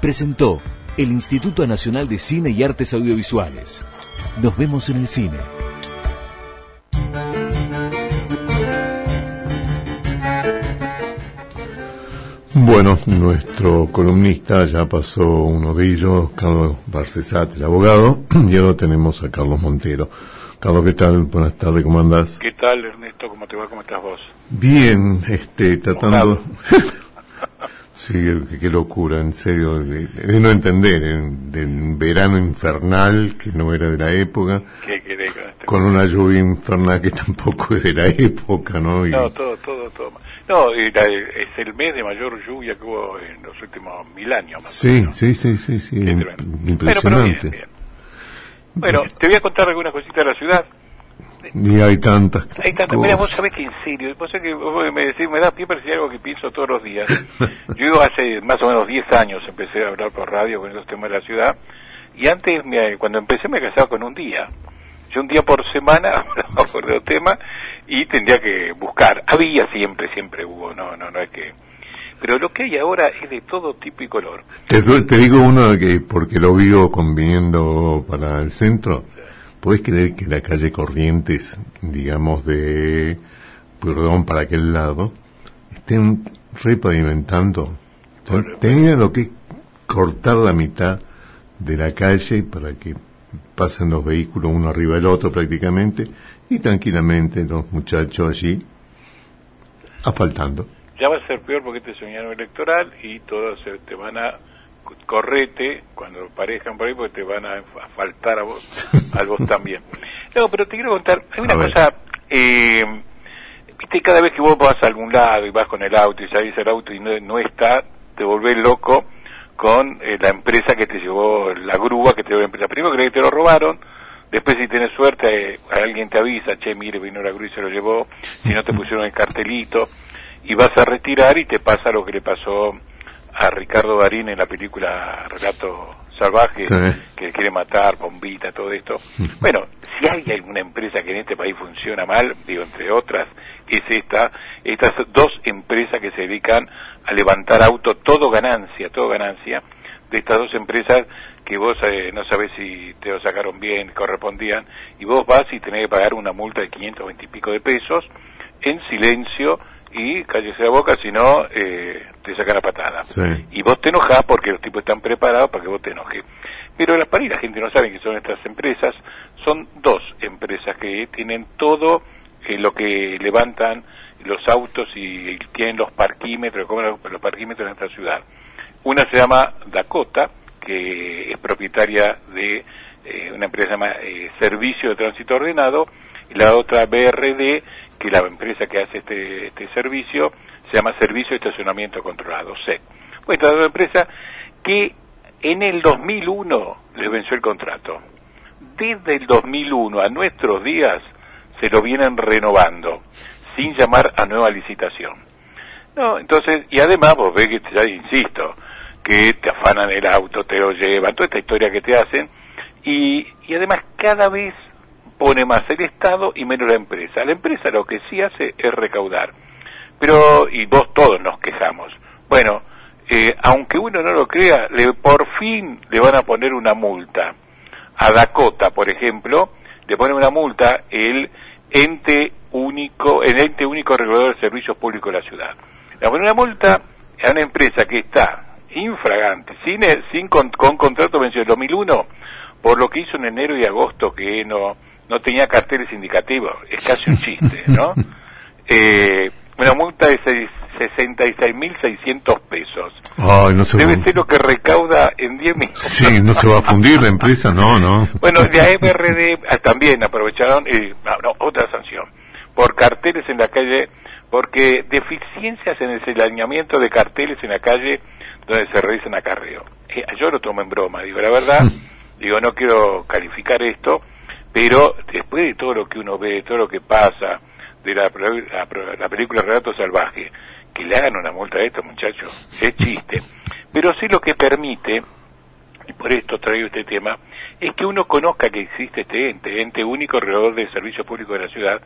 Presentó el Instituto Nacional de Cine y Artes Audiovisuales. Nos vemos en el cine. Bueno, nuestro columnista ya pasó uno de ellos, Carlos Barcesat, el abogado, y ahora tenemos a Carlos Montero. Carlos, ¿qué tal? Buenas tardes, ¿cómo andás? ¿Qué tal, Ernesto? ¿Cómo te va? ¿Cómo estás vos? Bien, este, tratando... sí, qué, qué locura, en serio, de, de no entender, en- del verano infernal que no era de la época, ¿Qué querés con este? con una lluvia infernal que tampoco es de la época, ¿no? Y- No, todo, todo, todo. No, es el mes de mayor lluvia que hubo en los últimos mil años. más sí, sí, sí, sí, sí, impresionante. Bueno, pero bien, Bueno, te voy a contar algunas cositas de la ciudad. Y hay tantas Hay tanto, mira, vos sabés que en serio, vos sabés que vos me decís, me da pie para decir algo que pienso todos los días. Yo hace más o menos 10 años empecé a hablar por radio con esos temas de la ciudad, y antes, me- cuando empecé me casaba con un día. Un día por semana hablaba por los temas y tendría que buscar. Había siempre, siempre hubo, no, no, no es que... Pero lo que hay ahora es de todo tipo y color. Te, digo uno que porque lo vivo conviniendo para el centro. ¿Podés creer que la calle Corrientes, digamos de perdón para aquel lado, estén repavimentando? Tenían lo que es cortar la mitad de la calle para que pasen los vehículos uno arriba del otro prácticamente y tranquilamente los muchachos allí asfaltando. Ya va a ser peor porque este es un año electoral y todos te van a correte cuando parejan por ahí porque te van a, faltar a vos, a vos también. No, pero te quiero contar, hay una A cosa, eh, viste, cada vez que vos vas a algún lado y vas con el auto y salís el auto y no, no está, te volvés loco con eh, la empresa que te llevó, la grúa que te llevó la empresa. Primero crees que te lo robaron, después si tienes suerte eh, alguien te avisa, che, mire, vino la grúa y se lo llevó, si no te pusieron el cartelito, y vas a retirar y te pasa lo que le pasó a Ricardo Darín en la película Relato Salvaje, Sí. que quiere matar, bombita, todo esto. Bueno, si hay alguna empresa que en este país funciona mal, digo, entre otras, es esta, estas dos empresas que se dedican a levantar auto, todo ganancia, todo ganancia, de estas dos empresas que vos eh, no sabés si te lo sacaron bien, correspondían, y vos vas y tenés que pagar una multa de 520 y pico de pesos en silencio y cállese la boca, si no, eh, te sacan la patada. Sí. Y vos te enojás porque los tipos están preparados para que vos te enojes. Pero las paris la gente no sabe que son estas empresas. Son dos empresas que tienen todo eh, lo que levantan los autos y tienen los parquímetros, como los, parquímetros en esta ciudad. Una se llama Dakota, que es propietaria de eh, una empresa que eh, Servicio de Tránsito Ordenado, y la otra BRD, que la empresa que hace este, este servicio se llama Servicio de Estacionamiento Controlado, SEC. Pues esta dos empresas que en el 2001 les venció el contrato. Desde el 2001 a nuestros días se lo vienen renovando, sin llamar a nueva licitación. No, entonces, y además vos ves que, ya insisto, que te afanan el auto, te lo llevan, toda esta historia que te hacen, y, y además cada vez pone más el Estado y menos la empresa. La empresa lo que sí hace es recaudar. Pero, y vos todos nos quejamos. Bueno, eh, aunque uno no lo crea, le, por fin le van a poner una multa. A Dakota, por ejemplo, le ponen una multa el ente único, el ente único regulador de servicios públicos de la ciudad. Ponen una multa a una empresa que está infragante, sin, sin con, con contrato vencido en 2001, por lo que hizo en enero y agosto que no, no tenía carteles indicativos. Es casi un chiste, ¿no? Eh, una multa de seis- 66.600 pesos. Ay, no se Debe va- ser lo que recauda en 10 minutos. Sí, no se va a fundir la empresa, no, no. Bueno, de AMRD ah, también aprovecharon, y, no, no, otra sanción, por carteles en la calle, porque deficiencias en el señalamiento de carteles en la calle donde se realizan acarreo. Eh, yo lo tomo en broma, digo, la verdad, digo, no quiero calificar esto, pero después de todo lo que uno ve, todo lo que pasa, de la, la, la película Relato Salvaje, que le hagan una multa a esto, muchachos, es chiste. Pero sí lo que permite por esto traigo este tema, es que uno conozca que existe este ente, ente único alrededor del servicio público de la ciudad,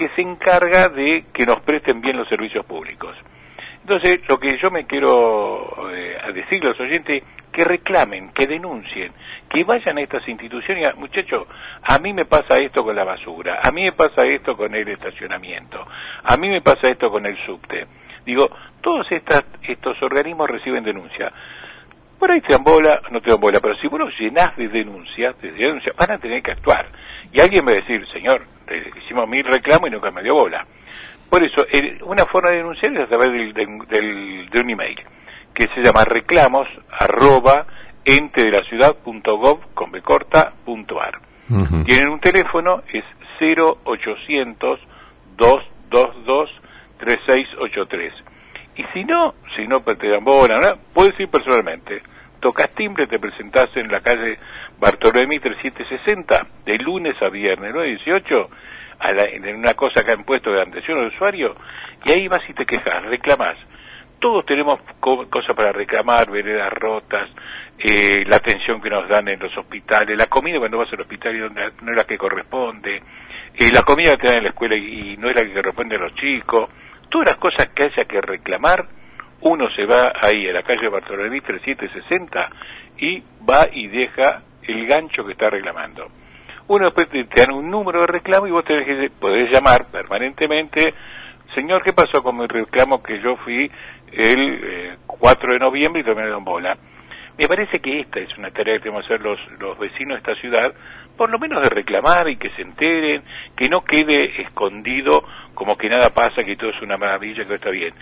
que se encarga de que nos presten bien los servicios públicos. Entonces, lo que yo me quiero eh, a decirle a los oyentes, que reclamen, que denuncien, que vayan a estas instituciones muchachos, a mí me pasa esto con la basura, a mí me pasa esto con el estacionamiento, a mí me pasa esto con el subte. Digo, todos estas, estos organismos reciben denuncia. Por ahí te dan bola, no te dan bola, pero si vos los llenás de denuncias, de denuncias, van a tener que actuar. Y alguien va a decir, señor, hicimos mil reclamos y nunca me dio bola. Por eso, el- una forma de denunciar es a través del, del- del- de un email, que se llama reclamos arroba ente de la ciudad punto gov con B corta punto ar. Tienen un teléfono, es 0800 222 3683. Y si no, si no te dan bola, ¿no? puedes ir personalmente. Tocas timbre, te presentás en la calle Bartolomé 3760, de lunes a viernes, 9 18, a la- en una cosa que han puesto de atención al usuario, y ahí vas y te quejas, reclamás. Todos tenemos co- cosas para reclamar, veredas rotas, eh, la atención que nos dan en los hospitales, la comida cuando vas al hospital y donde no es la que corresponde, eh, la comida que te dan en la escuela y, y no es la que corresponde a los chicos, todas las cosas que haya que reclamar, uno se va ahí a la calle Bartolomé 3760 y va y deja el gancho que está reclamando. Uno después te, dan un número de reclamo y vos tenés que podés llamar permanentemente, señor, ¿qué pasó con mi reclamo que yo fui el eh, 4 de noviembre y tomé en bola? Me parece que esta es una tarea que tenemos que hacer los, los vecinos de esta ciudad, por lo menos de reclamar y que se enteren, que no quede escondido como que nada pasa, que todo es una maravilla, que todo está bien.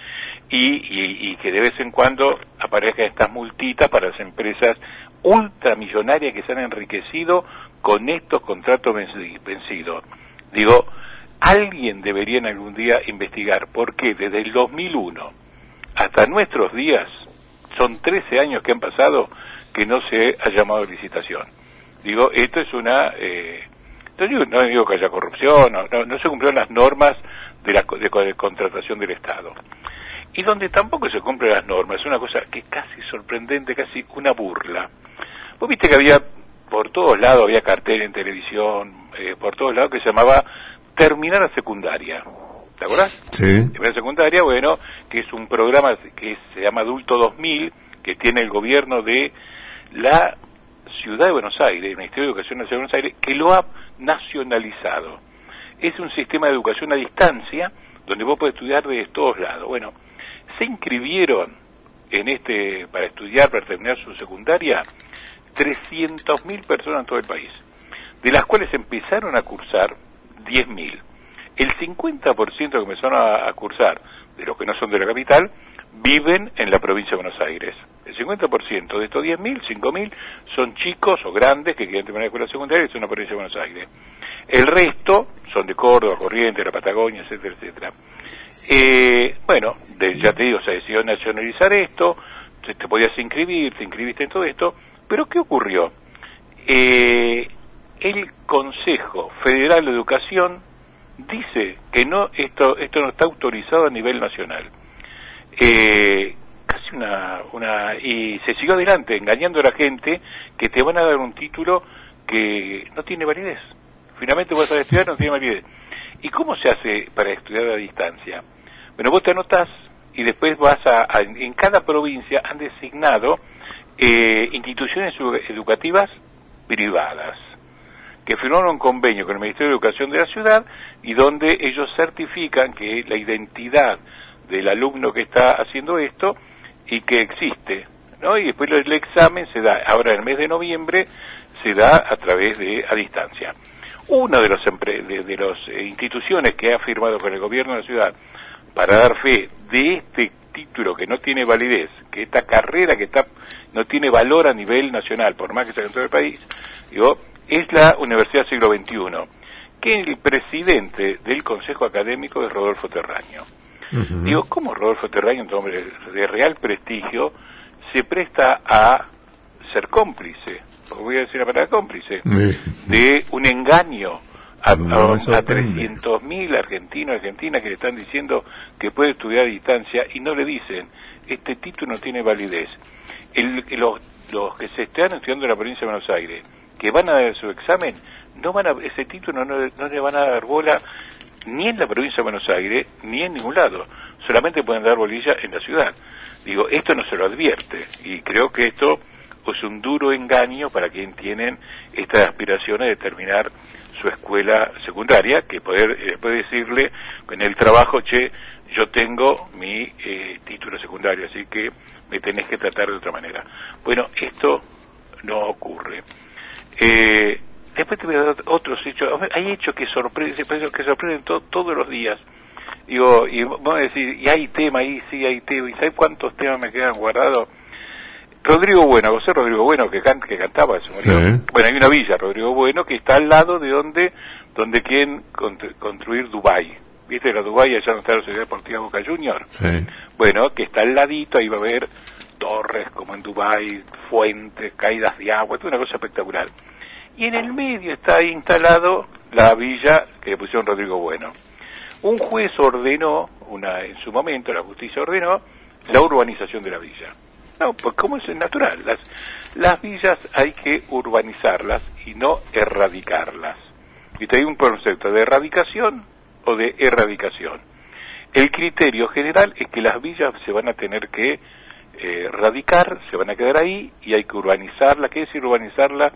Y, y- y que de vez en cuando aparezcan estas multitas para las empresas ultramillonarias que se han enriquecido con estos contratos venci- vencidos. Digo, alguien debería en algún día investigar por qué desde el 2001 hasta nuestros días, son 13 años que han pasado que no se ha llamado a licitación. Digo, esto es una... Eh, no, digo, que haya corrupción, no, no, se cumplieron las normas de la de, de contratación del Estado. Y donde tampoco se cumplen las normas, es una cosa que casi sorprendente, casi una burla. Vos viste que había, por todos lados, había cartel en televisión, eh, por todos lados, que se llamaba Terminar la Secundaria. ¿Te acuerdas? Sí. Primera secundaria, bueno, que es un programa que se llama Adulto 2000, que tiene el gobierno de la Ciudad de Buenos Aires, el Ministerio de Educación de la Ciudad de Buenos Aires, que lo ha nacionalizado. Es un sistema de educación a distancia donde vos podés estudiar de todos lados. Bueno, se inscribieron en este para estudiar, para terminar su secundaria, 300.000 personas en todo el país, de las cuales empezaron a cursar 10.000. El 50% que empezaron a, cursar, de los que no son de la capital, viven en la provincia de Buenos Aires. El 50% de estos 10.000, 5.000, son chicos o grandes que quieren terminar la escuela secundaria y son de la provincia de Buenos Aires. El resto son de Córdoba, Corrientes, la Patagonia, etcétera, etcétera. Eh, bueno, ya te digo, se decidió nacionalizar esto, te, te podías inscribir, te inscribiste en todo esto, pero ¿qué ocurrió? Eh, el Consejo Federal de Educación dice que no esto esto no está autorizado a nivel nacional. Eh, casi una, una y se siguió adelante engañando a la gente que te van a dar un título que no tiene validez. Finalmente vas a estudiar no tiene validez. ¿Y cómo se hace para estudiar a distancia? Bueno, vos te anotás y después vas a, a- en cada provincia han designado eh, instituciones edu- educativas privadas que firmaron un convenio con el Ministerio de Educación de la ciudad y donde ellos certifican que la identidad del alumno que está haciendo esto y que existe, ¿no? Y después el examen se da, ahora en el mes de noviembre, se da a través de a distancia. Una de las de, de los, eh, instituciones que ha firmado con el gobierno de la ciudad para dar fe de este título que no tiene validez, que esta carrera que está no tiene valor a nivel nacional, por más que sea en todo el país, digo, es la Universidad Siglo XXI, que el presidente del Consejo Académico es Rodolfo Terraño. Digo, ¿cómo Rodolfo Terraño, un hombre de real prestigio, se presta a ser cómplice? Voy a decir la palabra cómplice de un engaño a, No a, a sorprende. 300.000 argentinos y argentinas que le están diciendo que puede estudiar a distancia y no le dicen, este título no tiene validez. El- los los que se están estudiando en la provincia de Buenos Aires, que van a dar su examen, no van a, ese título no, no le van a dar bola ni en la provincia de Buenos Aires, ni en ningún lado. Solamente pueden dar bolilla en la ciudad. Digo, esto no se lo advierte. Y creo que esto es un duro engaño para quien tienen estas aspiraciones de terminar su escuela secundaria, que poder eh, después decirle en el trabajo, che, yo tengo mi eh, título secundario, así que me tenés que tratar de otra manera. Bueno, esto no ocurre. Eh, después te voy a dar otros hechos. Hay hechos que sorprenden, que sorprenden to- todos los días. Digo, y vamos a decir, y hay tema ahí, sí hay tema, y ¿sabes cuántos temas me quedan guardados? Rodrigo Bueno, José Rodrigo Bueno, que, can- que cantaba, se murió. Sí. Bueno, hay una villa, Rodrigo Bueno, que está al lado de donde, donde quieren constru- construir Dubai. ¿Viste la Dubai, allá donde está la Sociedad Deportiva Boca Juniors? Sí. Bueno, que está al ladito, ahí va a haber torres como en Dubai, fuentes, caídas de agua, es una cosa espectacular. Y en el medio está ahí instalado la villa que le pusieron Rodrigo Bueno. Un juez ordenó, una, en su momento la justicia ordenó, la urbanización de la villa. No, pues como es natural, las, las villas hay que urbanizarlas y no erradicarlas. Y te hay un concepto de erradicación o de erradicación. El criterio general es que las villas se van a tener que eh, erradicar, se van a quedar ahí y hay que urbanizarla. ¿Qué es urbanizarla?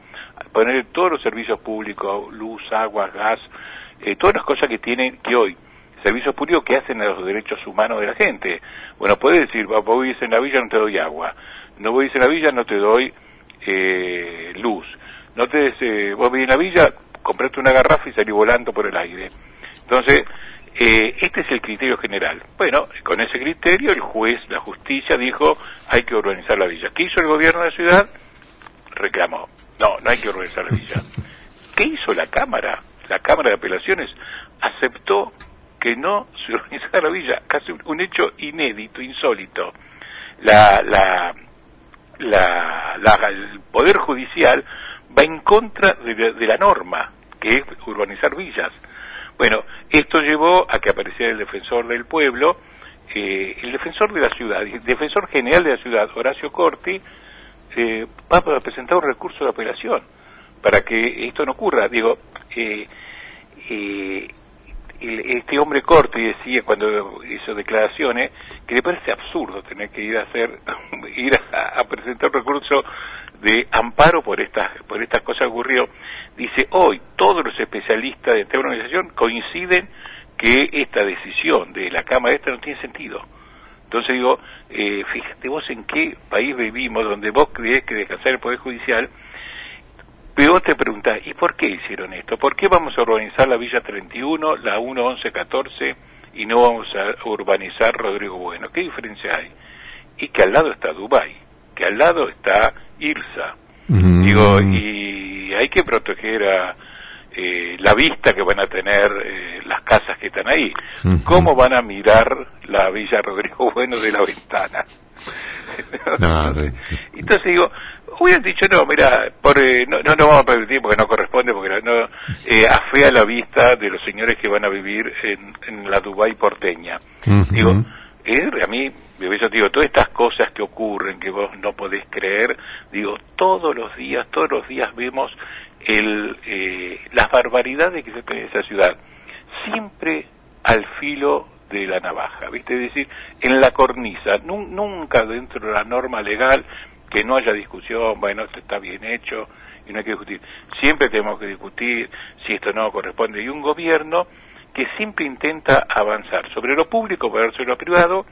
Poner todos los servicios públicos, luz, agua, gas, eh, todas las cosas que tienen que hoy, servicios públicos que hacen a los derechos humanos de la gente. Bueno, puedes decir, "Va, vos vivís en la villa, no te doy agua. No vivís en la villa, no te doy eh, luz. No te, eh, vos vivís en la villa, compraste una garrafa y salí volando por el aire. Entonces, eh, este es el criterio general. Bueno, con ese criterio el juez, la justicia dijo, hay que urbanizar la villa. ¿Qué hizo el gobierno de la ciudad? Reclamó. No, no hay que urbanizar la villa. ¿Qué hizo la Cámara? La Cámara de Apelaciones aceptó que no se urbanizara la villa. Casi un, hecho inédito, insólito. La, la, la, la- el Poder Judicial va en contra de, de la norma, que es urbanizar villas. Bueno, esto llevó a que apareciera el defensor del pueblo, eh, el defensor de la ciudad, el defensor general de la ciudad, Horacio Corti, eh, va a presentar un recurso de apelación para que esto no ocurra. Digo, eh, eh, el- este hombre Corti decía cuando hizo declaraciones que le parece absurdo tener que ir a hacer, ir a, presentar un recurso de amparo por estas por estas cosas ocurrió. Dice, hoy todos los especialistas de esta organización coinciden que esta decisión de la Cámara esta no tiene sentido. Entonces digo, eh, fíjate vos en qué país vivimos donde vos creés que descansar el Poder Judicial, pero vos te preguntás, ¿y por qué hicieron esto? ¿Por qué vamos a urbanizar la Villa 31, la 1, 11, 14 y no vamos a urbanizar Rodrigo Bueno? ¿Qué diferencia hay? Y que al lado está Dubái, que al lado está Irsa. Digo, y hay que proteger a eh, la vista que van a tener eh, las casas que están ahí. ¿Cómo van a mirar la Villa Rodrigo Bueno de la ventana? No. Entonces digo, hubieran dicho, no, mira, por, eh, no, no, no vamos a permitir porque no corresponde, porque no, eh, afea la vista de los señores que van a vivir en, en la Dubái porteña. Digo, eh, a mí, yo digo, todas estas cosas que ocurren, que vos no podés creer, digo, todos los días, todos los días vemos el, eh, las barbaridades que se ven en esa ciudad. Siempre al filo de la navaja, ¿viste? Es decir, en la cornisa, nu- nunca dentro de la norma legal que no haya discusión, bueno, esto está bien hecho y no hay que discutir. Siempre tenemos que discutir si esto no corresponde. Y un gobierno que siempre intenta avanzar sobre lo público para dárselo a privado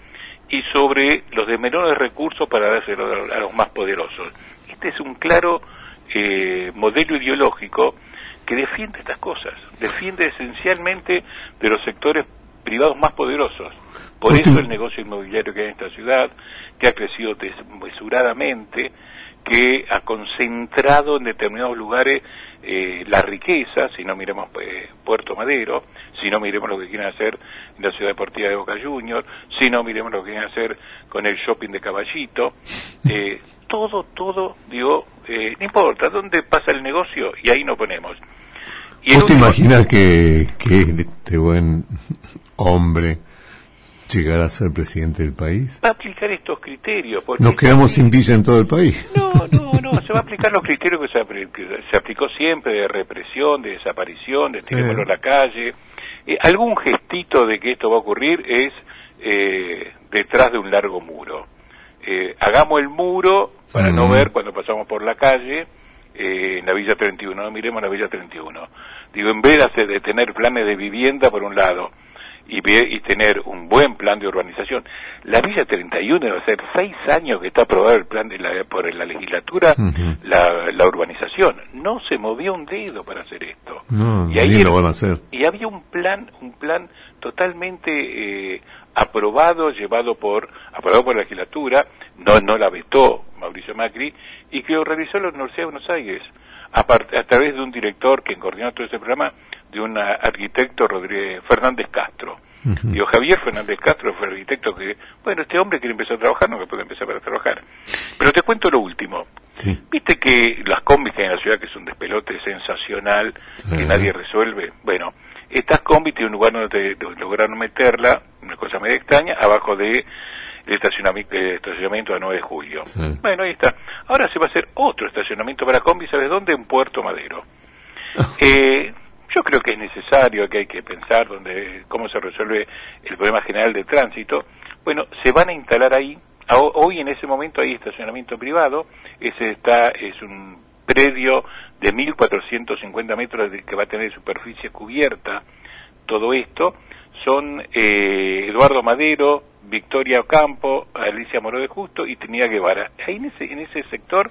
y sobre los de menores recursos para dárselo a los más poderosos. Este es un claro eh, modelo ideológico que defiende estas cosas, defiende esencialmente de los sectores privados más poderosos. Por eso el negocio inmobiliario que hay en esta ciudad, que ha crecido desmesuradamente, que ha concentrado en determinados lugares eh, la riqueza, si no miremos eh, Puerto Madero, si no miremos lo que quieren hacer en la ciudad deportiva de Boca Juniors, si no miremos lo que quieren hacer con el shopping de Caballito, eh, todo, todo, digo, eh, no importa, ¿dónde pasa el negocio? Y ahí nos ponemos. Y ¿Vos te último- imaginas que, que este buen hombre llegara a ser presidente del país? va a aplicar estos criterios. Porque Nos quedamos sin villa en todo el país. No, No, no, se va a aplicar los criterios que se, apl- que se aplicó siempre de represión, de desaparición, de tirémoslo a la calle. Eh, algún gestito de que esto va a ocurrir es eh, detrás de un largo muro. Eh, hagamos el muro para no ver cuando pasamos por la calle eh, en la Villa 31, no miremos la Villa 31. Digo, en vez de tener planes de vivienda por un lado y, y tener un buen plan de urbanización, la Villa 31 va a ser seis años que está aprobado el plan de la, por la legislatura, la, la urbanización. No se movió un dedo para hacer esto. No, Y ahí era- lo van a hacer. y había un plan, un plan totalmente eh, aprobado, llevado por, aprobado por la legislatura, no, no la vetó Mauricio Macri, y que lo realizó la Universidad de Buenos Aires, a, a través de un director que coordinó todo ese programa, de un arquitecto Rodríguez, Fernández Castro. Digo, Javier Fernández Castro fue el arquitecto que, bueno, este hombre que empezó a trabajar, no que puede empezar para trabajar. Pero te cuento lo último. Viste que las combis que hay en la ciudad, que es un despelote sensacional, que nadie resuelve, bueno, estas combis tienen un lugar donde te- lograron meterla, una cosa medio extraña, abajo de el estacionamiento, el estacionamiento de 9 de julio. Bueno, ahí está. Ahora se va a hacer otro estacionamiento para combis, ¿sabes dónde? En Puerto Madero. Eh, yo creo que es necesario, que hay que pensar donde, cómo se resuelve el problema general de tránsito. Bueno, se van a instalar ahí, hoy en ese momento hay estacionamiento privado, ese está, es un predio de 1.450 metros que va a tener superficie cubierta, todo esto, son eh, Eduardo Madero, Victoria Ocampo, Alicia Moró de Justo y Trinidad Guevara. Ahí en ese, en ese sector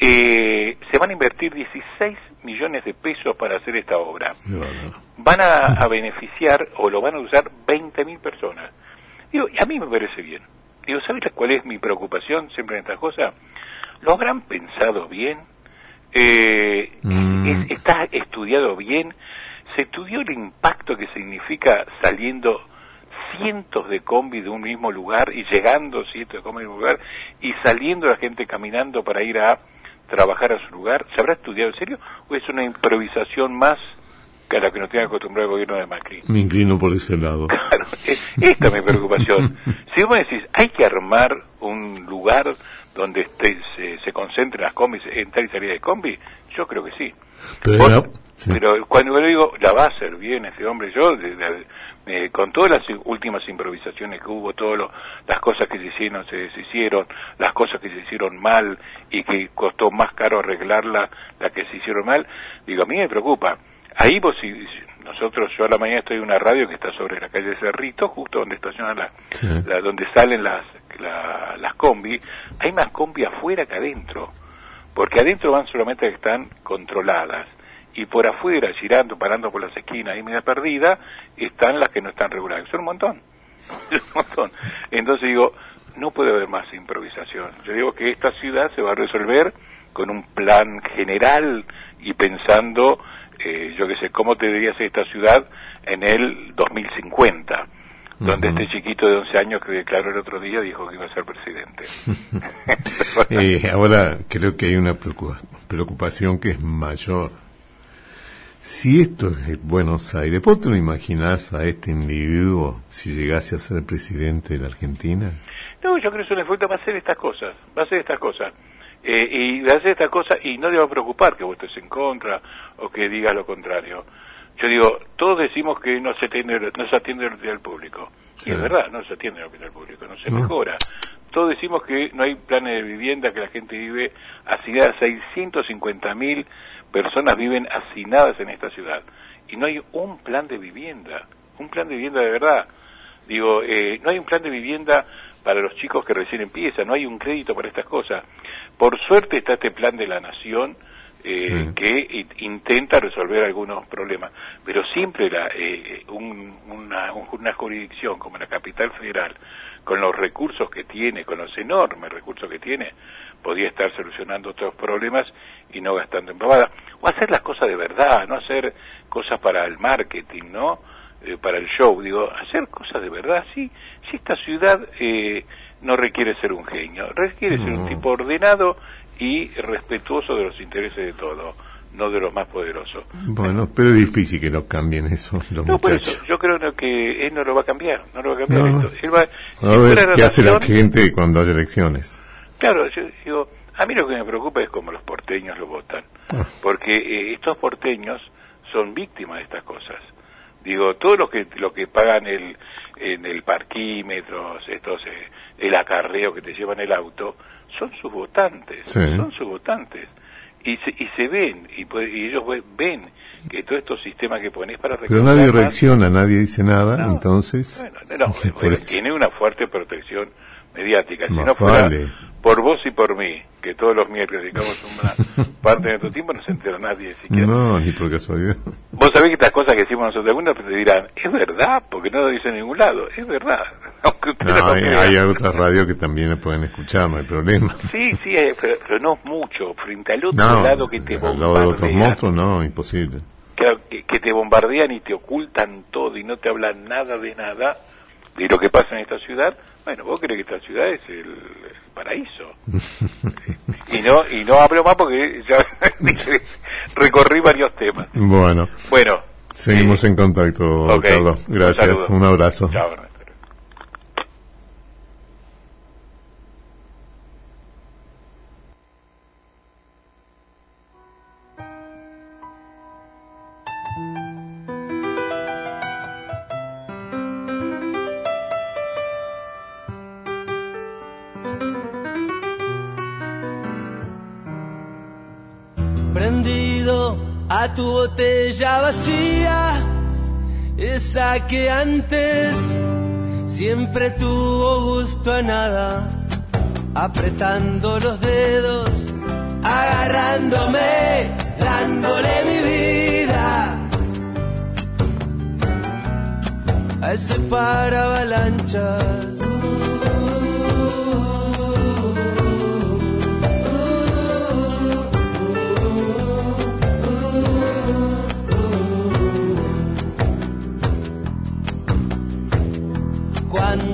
eh, se van a invertir 16 millones de pesos para hacer esta obra. Van a, a beneficiar o lo van a usar 20.000 personas. Digo, y a mí me parece bien. Digo, ¿sabes cuál es mi preocupación siempre en estas cosas? ¿Lo habrán pensado bien? Eh, es- ¿Está estudiado bien? ¿Se estudió el impacto que significa saliendo cientos de combi de un mismo lugar y llegando cientos de combi de un lugar y saliendo la gente caminando para ir a trabajar a su lugar? ¿Se habrá estudiado en serio o es una improvisación más que a la que nos tiene acostumbrado el gobierno de Macri? Me inclino por ese lado. Es- Esta es mi preocupación. Si vos me decís, hay que armar un lugar donde esté, se, se concentren las combis, entrar y salir de combi, yo creo que sí. Pero, Vos- era- sí. pero cuando yo digo, la va a hacer bien este hombre, yo, de- de- eh, con todas las últimas improvisaciones que hubo, todas las cosas que se hicieron, se deshicieron, las cosas que se hicieron mal y que costó más caro arreglarla, las que se hicieron mal, digo, a mí me preocupa. Ahí vos, si, nosotros, yo a la mañana estoy en una radio que está sobre la calle Cerrito, justo donde estacionan la, la- donde salen las, la- las combi, hay más combi afuera que adentro, porque adentro van solamente las que están controladas, y por afuera, girando, parando por las esquinas y media perdida, están las que no están reguladas, son un montón, un montón. Entonces digo, no puede haber más improvisación. Yo digo que esta ciudad se va a resolver con un plan general y pensando, eh, yo qué sé, cómo debería ser esta ciudad en el 2050, donde este chiquito de 11 años que declaró el otro día dijo que iba a ser presidente. Eh, ahora creo que hay una preocupa- preocupación que es mayor. Si esto es Buenos Aires, ¿vos te lo imaginás a este individuo si llegase a ser presidente de la Argentina? No, yo creo que es un esfuerzo, va a hacer estas cosas, va a hacer estas cosas. Eh, y va a hacer estas cosas y no le va a preocupar que vos estés en contra o que digas lo contrario. Yo digo, todos decimos que no se atiende, no se atiende la opinión del público. Y es verdad, no se atiende la opinión del público, no se No. mejora. Todos decimos que no hay planes de vivienda, que la gente vive hacinada. 650 mil personas viven hacinadas en esta ciudad. Y no hay un plan de vivienda, un plan de vivienda de verdad. Digo, eh, no hay un plan de vivienda para los chicos que recién empiezan, no hay un crédito para estas cosas. Por suerte está este plan de la nación eh, que intenta resolver algunos problemas, pero siempre la, eh, un- una, un- una jurisdicción como la capital federal, con los recursos que tiene, con los enormes recursos que tiene, podía estar solucionando otros problemas y no gastando en pavada. O hacer las cosas de verdad, no hacer cosas para el marketing, ¿no? Eh, para el show, digo, hacer cosas de verdad, sí. Si esta ciudad eh, no requiere ser un genio, requiere ser un tipo ordenado y respetuoso de los intereses de todos, no de los más poderosos. Bueno, pero es difícil que no cambien eso los No, por muchachos. eso, yo creo que él no lo va a cambiar, no lo va a cambiar No. esto. Él va, A ver qué hace la gente cuando hay elecciones. Claro, yo digo, A mí lo que me preocupa es cómo los porteños lo votan, porque eh, estos porteños son víctimas de estas cosas. Digo, todos los que lo que pagan el en el parquímetros, estos eh, el acarreo que te llevan el auto, son sus votantes, Sí. son sus votantes. Y se, y se ven, y, y ellos ve- ven que todos estos sistemas que pones para Pero nadie reacciona, nadie dice nada, entonces... no, no, bueno, eso. tiene una fuerte protección mediática. Si no fuera vale. Por vos y por mí, que todos los miércoles dedicamos una parte de nuestro tiempo, no se entera nadie siquiera. No, ni por casualidad. Vos sabés que estas cosas que decimos nosotros, algunos te dirán, es verdad, porque no lo dice en ningún lado, es verdad. Aunque No, no hay, hay otras radios que también la pueden escuchar, no hay problema. Sí, sí, eh, pero, pero no mucho, frente al otro No, lado que te al lado de otros bombardean, monstruos, no, imposible. que, que te bombardean y te ocultan todo y no te hablan nada de nada de lo que pasa en esta ciudad. Bueno, vos crees que esta ciudad es el, el paraíso. y no y no hablo más porque ya recorrí varios temas. Bueno, Bueno, seguimos en contacto, Carlos. Gracias, un abrazo. Chao, a tu botella vacía, esa que antes siempre tuvo gusto a nada, apretando los dedos, agarrándome, dándole mi vida a ese para avalanchas.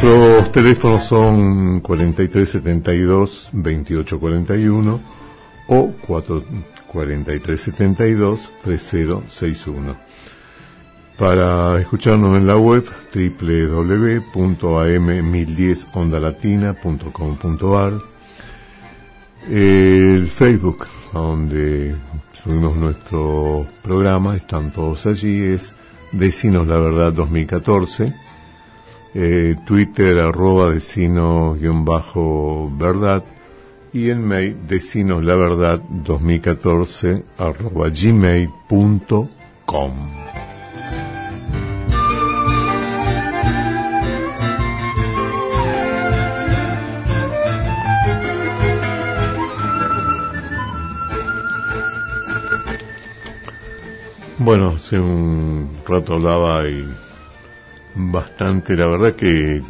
Nuestros teléfonos son 4372 2841 o 4 4372 3061. Para escucharnos en la web www.am1010ondalatina.com.ar El Facebook, donde subimos nuestro programa, están todos allí, es Decinos la Verdad 2014. Eh, Twitter arroba decino-verdad y el mail verdad 2014 arroba gmail.com. Bueno, hace un rato hablaba y bastante, la verdad que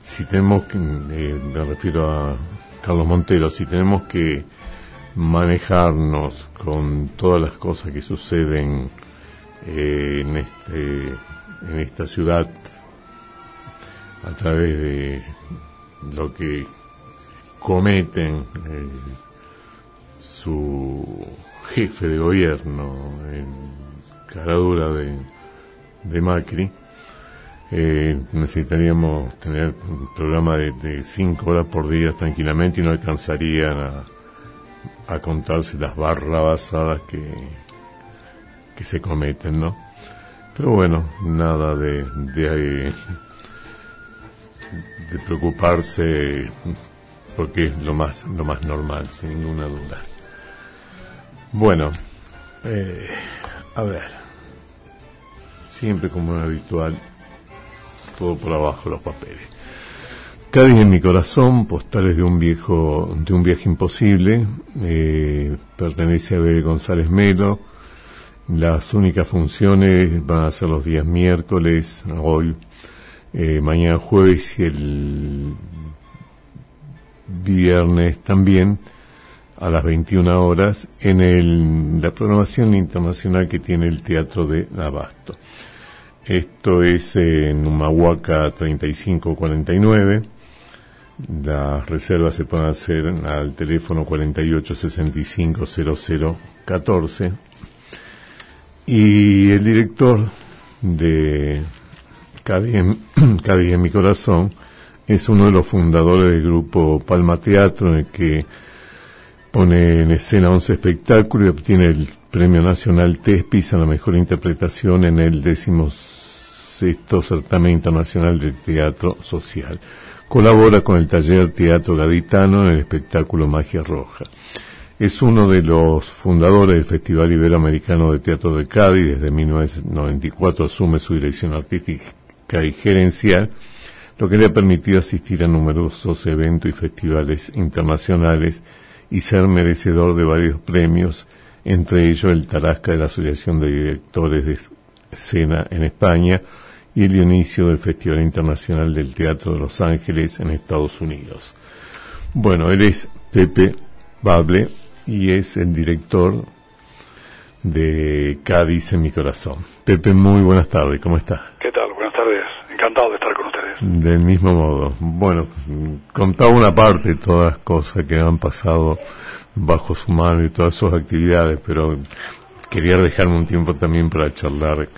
si tenemos que, eh, me refiero a Carlos Montero, si tenemos que manejarnos con todas las cosas que suceden eh, en este en esta ciudad a través de lo que cometen eh, su jefe de gobierno en caradura de, de Macri eh, necesitaríamos tener un programa de, de cinco horas por día tranquilamente y no alcanzarían a, a contarse las barrabasadas que, que se cometen, ¿no? Pero bueno, nada de, de, de preocuparse porque es lo más, lo más normal, sin ninguna duda. Bueno, eh, a ver, siempre como es habitual, todo por abajo los papeles. Cádiz en mi corazón, postales de un viejo, de un viaje imposible, eh, pertenece a Bebe González Melo. Las únicas funciones van a ser los días miércoles, hoy, eh, mañana jueves y el viernes también a las 21 horas en el, la programación internacional que tiene el Teatro de Abasto. Esto es en Humahuaca 3549. Las reservas se pueden hacer al teléfono 48650014. Y el director de Cádiz en mi corazón es uno de los fundadores del grupo Palma Teatro en el que pone en escena 11 espectáculos y obtiene el Premio Nacional TESPIS a la mejor interpretación en el décimo sexto certamen internacional de teatro social. Colabora con el taller Teatro Gaditano en el espectáculo Magia Roja. Es uno de los fundadores del Festival Iberoamericano de Teatro de Cádiz. Desde 1994 asume su dirección artística y gerencial, lo que le ha permitido asistir a numerosos eventos y festivales internacionales y ser merecedor de varios premios, entre ellos el Tarasca de la Asociación de Directores de Escena en España, y el inicio del Festival Internacional del Teatro de Los Ángeles en Estados Unidos. Bueno, él es Pepe Bable y es el director de Cádiz en mi corazón. Pepe, muy buenas tardes, ¿cómo está? ¿Qué tal? Buenas tardes, encantado de estar con ustedes. Del mismo modo. Bueno, contaba una parte de todas las cosas que han pasado bajo su mano y todas sus actividades, pero quería dejarme un tiempo también para charlar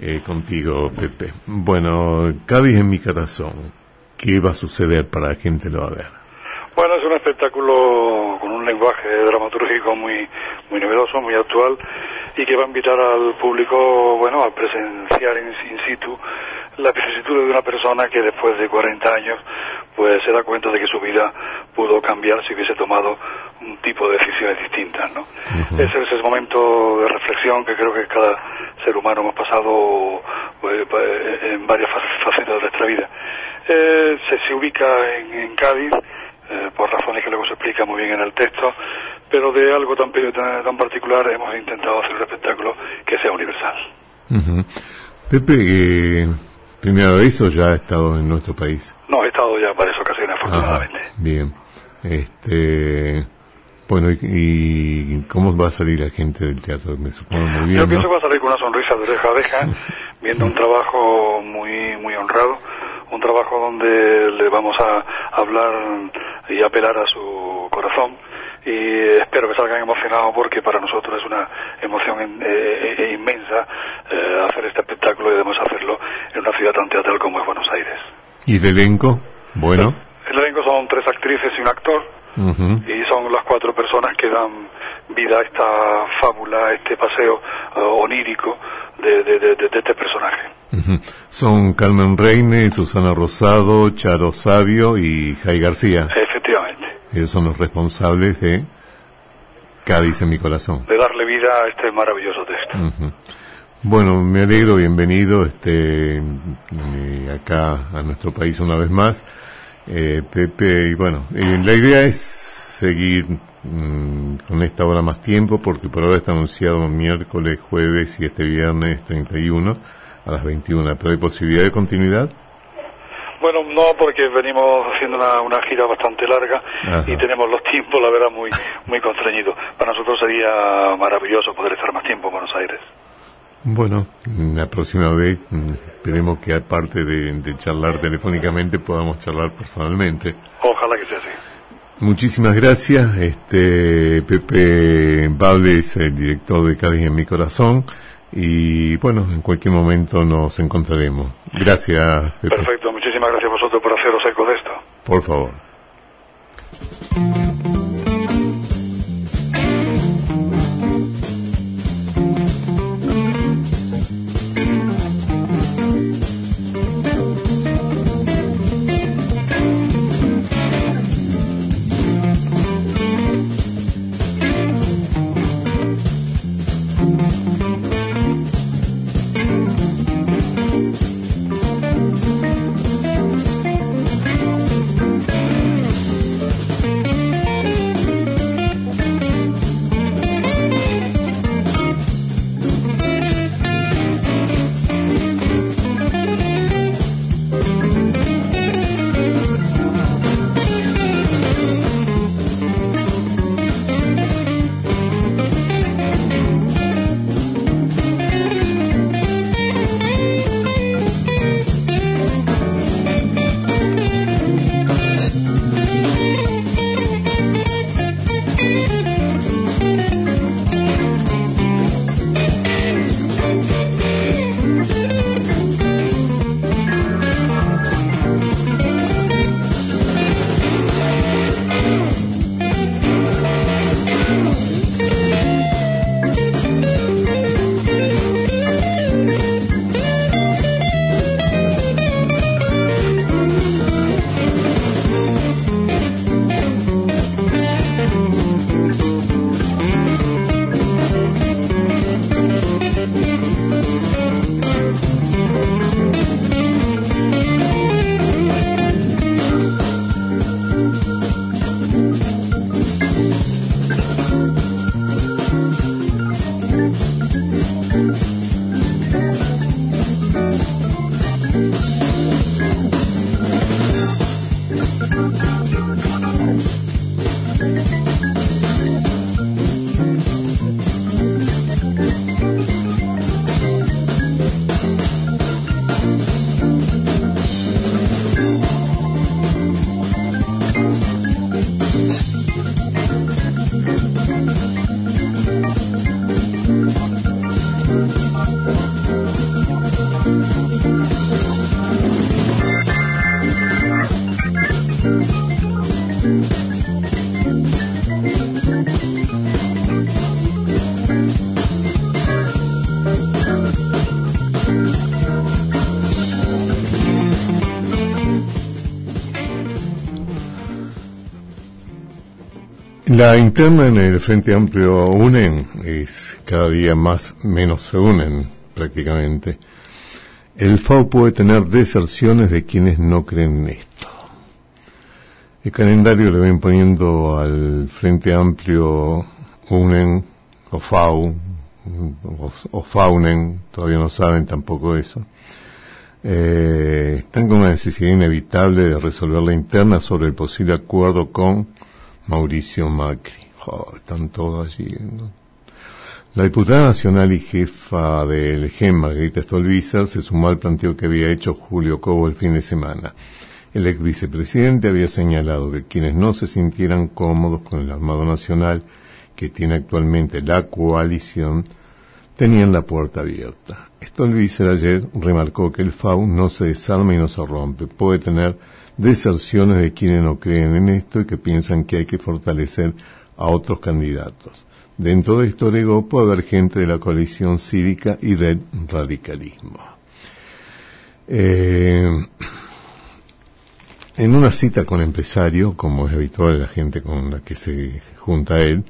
eh, contigo, Pepe. Bueno, Cádiz en mi corazón. ¿Qué va a suceder para la gente lo va a ver? Bueno, es un espectáculo lenguaje dramatúrgico muy, muy novedoso, muy actual y que va a invitar al público, bueno, a presenciar in, in situ la vicisitud de una persona que después de 40 años pues se da cuenta de que su vida pudo cambiar si hubiese tomado un tipo de decisiones distintas, ¿no? Ese es ese momento de reflexión que creo que cada ser humano hemos pasado pues, en varias facetas de nuestra vida. Eh, se, se, ubica en, en Cádiz, eh, por razones que luego se explica muy bien en el texto, pero de algo tan, tan, tan particular hemos intentado hacer un espectáculo que sea universal. Uh -huh. Pepe, eh, ¿primera vez o ya ha estado en nuestro país? No, he estado ya varias ocasiones, afortunadamente. Ah, bien. Este, bueno, ¿y, ¿y, cómo va a salir la gente del teatro? Me supongo muy bien. Yo pienso ¿no? que va a salir con una sonrisa de oreja a oreja, viendo un trabajo muy, muy honrado, un trabajo donde le vamos a hablar y apelar a su corazón y espero que salgan emocionados porque para nosotros es una emoción in- eh, eh, inmensa eh, hacer este espectáculo y además hacerlo en una ciudad tan teatral como es Buenos Aires. ¿Y el elenco? Bueno. El elenco son tres actrices y un actor y son las cuatro personas que dan vida a esta fábula, a este paseo eh, onírico de, de- de- este personaje. Son Carmen Reine, Susana Rosado, Charo Sabio y Jai García. Efectivamente, Ellos son los responsables de Cádiz en mi corazón. de darle vida a este maravilloso texto. Bueno, me alegro, bienvenido este, eh, acá a nuestro país una vez más. Eh, Pepe, y bueno, eh, la idea es seguir mm, con esta hora más tiempo porque por ahora está anunciado miércoles, jueves y este viernes 31 a las 21. ¿Pero hay posibilidad de continuidad? Bueno, no, porque venimos haciendo una, una gira bastante larga Ajá. y tenemos los tiempos, la verdad, muy muy constreñidos. Para nosotros sería maravilloso poder estar más tiempo en Buenos Aires. Bueno, la próxima vez mm, esperemos que aparte de, de charlar telefónicamente podamos charlar personalmente. Ojalá que sea así. Muchísimas gracias, este Pepe Bable es el director de Cádiz en mi corazón y bueno, en cualquier momento nos encontraremos. Gracias, Pepe, Perfecto, muchísimas gracias a vosotros por haceros eco de esto. por favor. La interna en el Frente Amplio unen, es cada día más menos se unen prácticamente. El FAO puede tener deserciones de quienes no creen en esto. El calendario le ven poniendo al Frente Amplio unen o FAU o, o FAUNEN, todavía no saben tampoco eso. Eh, están con una necesidad inevitable de resolver la interna sobre el posible acuerdo con Mauricio Macri. Jo, están todos allí. La diputada nacional y jefa del GEM, Margarita Stolbizer, se sumó al planteo que había hecho Julio Cobo el fin de semana. El ex vicepresidente había señalado que quienes no se sintieran cómodos con el Armado Nacional que tiene actualmente la coalición tenían la puerta abierta. Stolbizer ayer remarcó que el FAU no se desarma y no se rompe. Puede tener deserciones de quienes no creen en esto y que piensan que hay que fortalecer a otros candidatos. Dentro de esto agregó puede haber gente de la coalición cívica y del radicalismo. Eh, en una cita con empresario, como es habitual la gente con la que se junta él,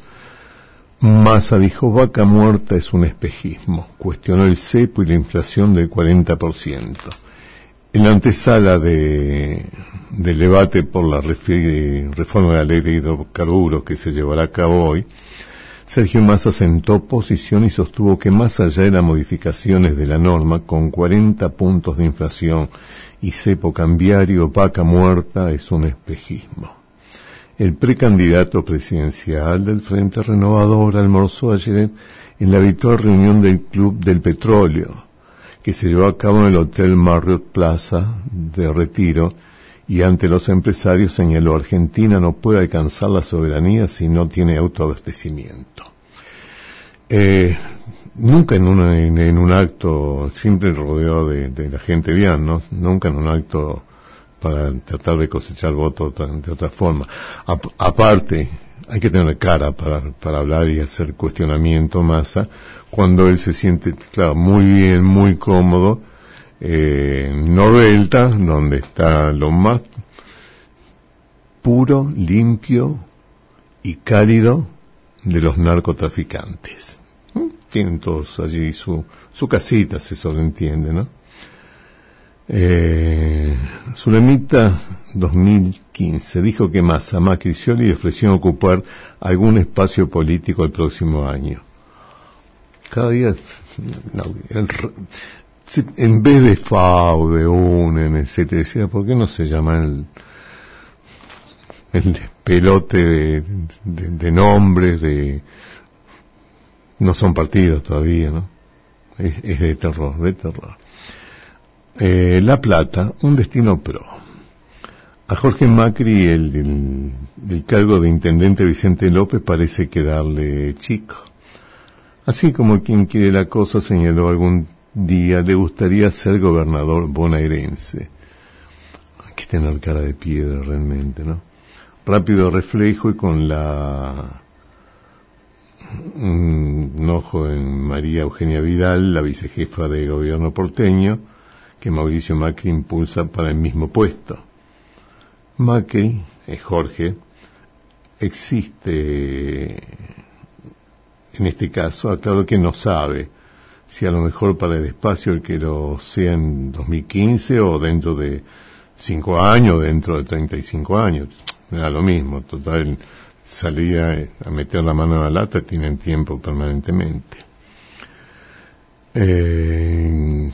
Massa dijo, vaca muerta es un espejismo. Cuestionó el cepo y la inflación del 40%. En la antesala de, del debate por la reforma de la ley de hidrocarburos que se llevará a cabo hoy, Sergio Massa sentó posición y sostuvo que más allá de las modificaciones de la norma, con 40 puntos de inflación y cepo cambiario, vaca muerta es un espejismo. El precandidato presidencial del Frente Renovador almorzó ayer en la habitual reunión del Club del Petróleo, que se llevó a cabo en el Hotel Marriott Plaza de Retiro, y ante los empresarios señaló Argentina no puede alcanzar la soberanía si no tiene autoabastecimiento. Eh, nunca en, una- en- un acto, siempre rodeado de, de la gente bien, ¿no? Nunca en un acto para tratar de cosechar votos de otra forma. Ap- aparte, hay que tener cara para, para hablar y hacer cuestionamiento masa cuando él se siente, claro, muy bien, muy cómodo, eh, Nordelta, donde está lo más puro, limpio y cálido de los narcotraficantes. ¿Mm? Tienen todos allí su, su casita, si eso lo entiende, ¿no? Eh, Zulemita 2015 dijo que Massa, Macri y Scioli ofrecieron ocupar algún espacio político el próximo año. Cada día, no, el en vez de FAU, de UNEN, etcétera, decía, ¿por qué no se llama el, el pelote de, nombres, de, no son partidos todavía, ¿no? Es, es de terror, de terror. Eh, La Plata, un destino pro. A Jorge Macri el, el, el cargo de intendente Vicente López parece quedarle chico. Así como quien quiere la cosa señaló algún día le gustaría ser gobernador bonaerense. Hay que tener cara de piedra realmente, ¿no? Rápido reflejo y con la un ojo en María Eugenia Vidal, la vicejefa de gobierno porteño, que Mauricio Macri impulsa para el mismo puesto. Macri, es Jorge, existe, en este caso, aclaro que no sabe si a lo mejor para el espacio el que lo sea en 2015 o dentro de cinco años, dentro de 35 años. Da lo mismo, total, salía a meter la mano en la lata, tienen tiempo permanentemente. Eh,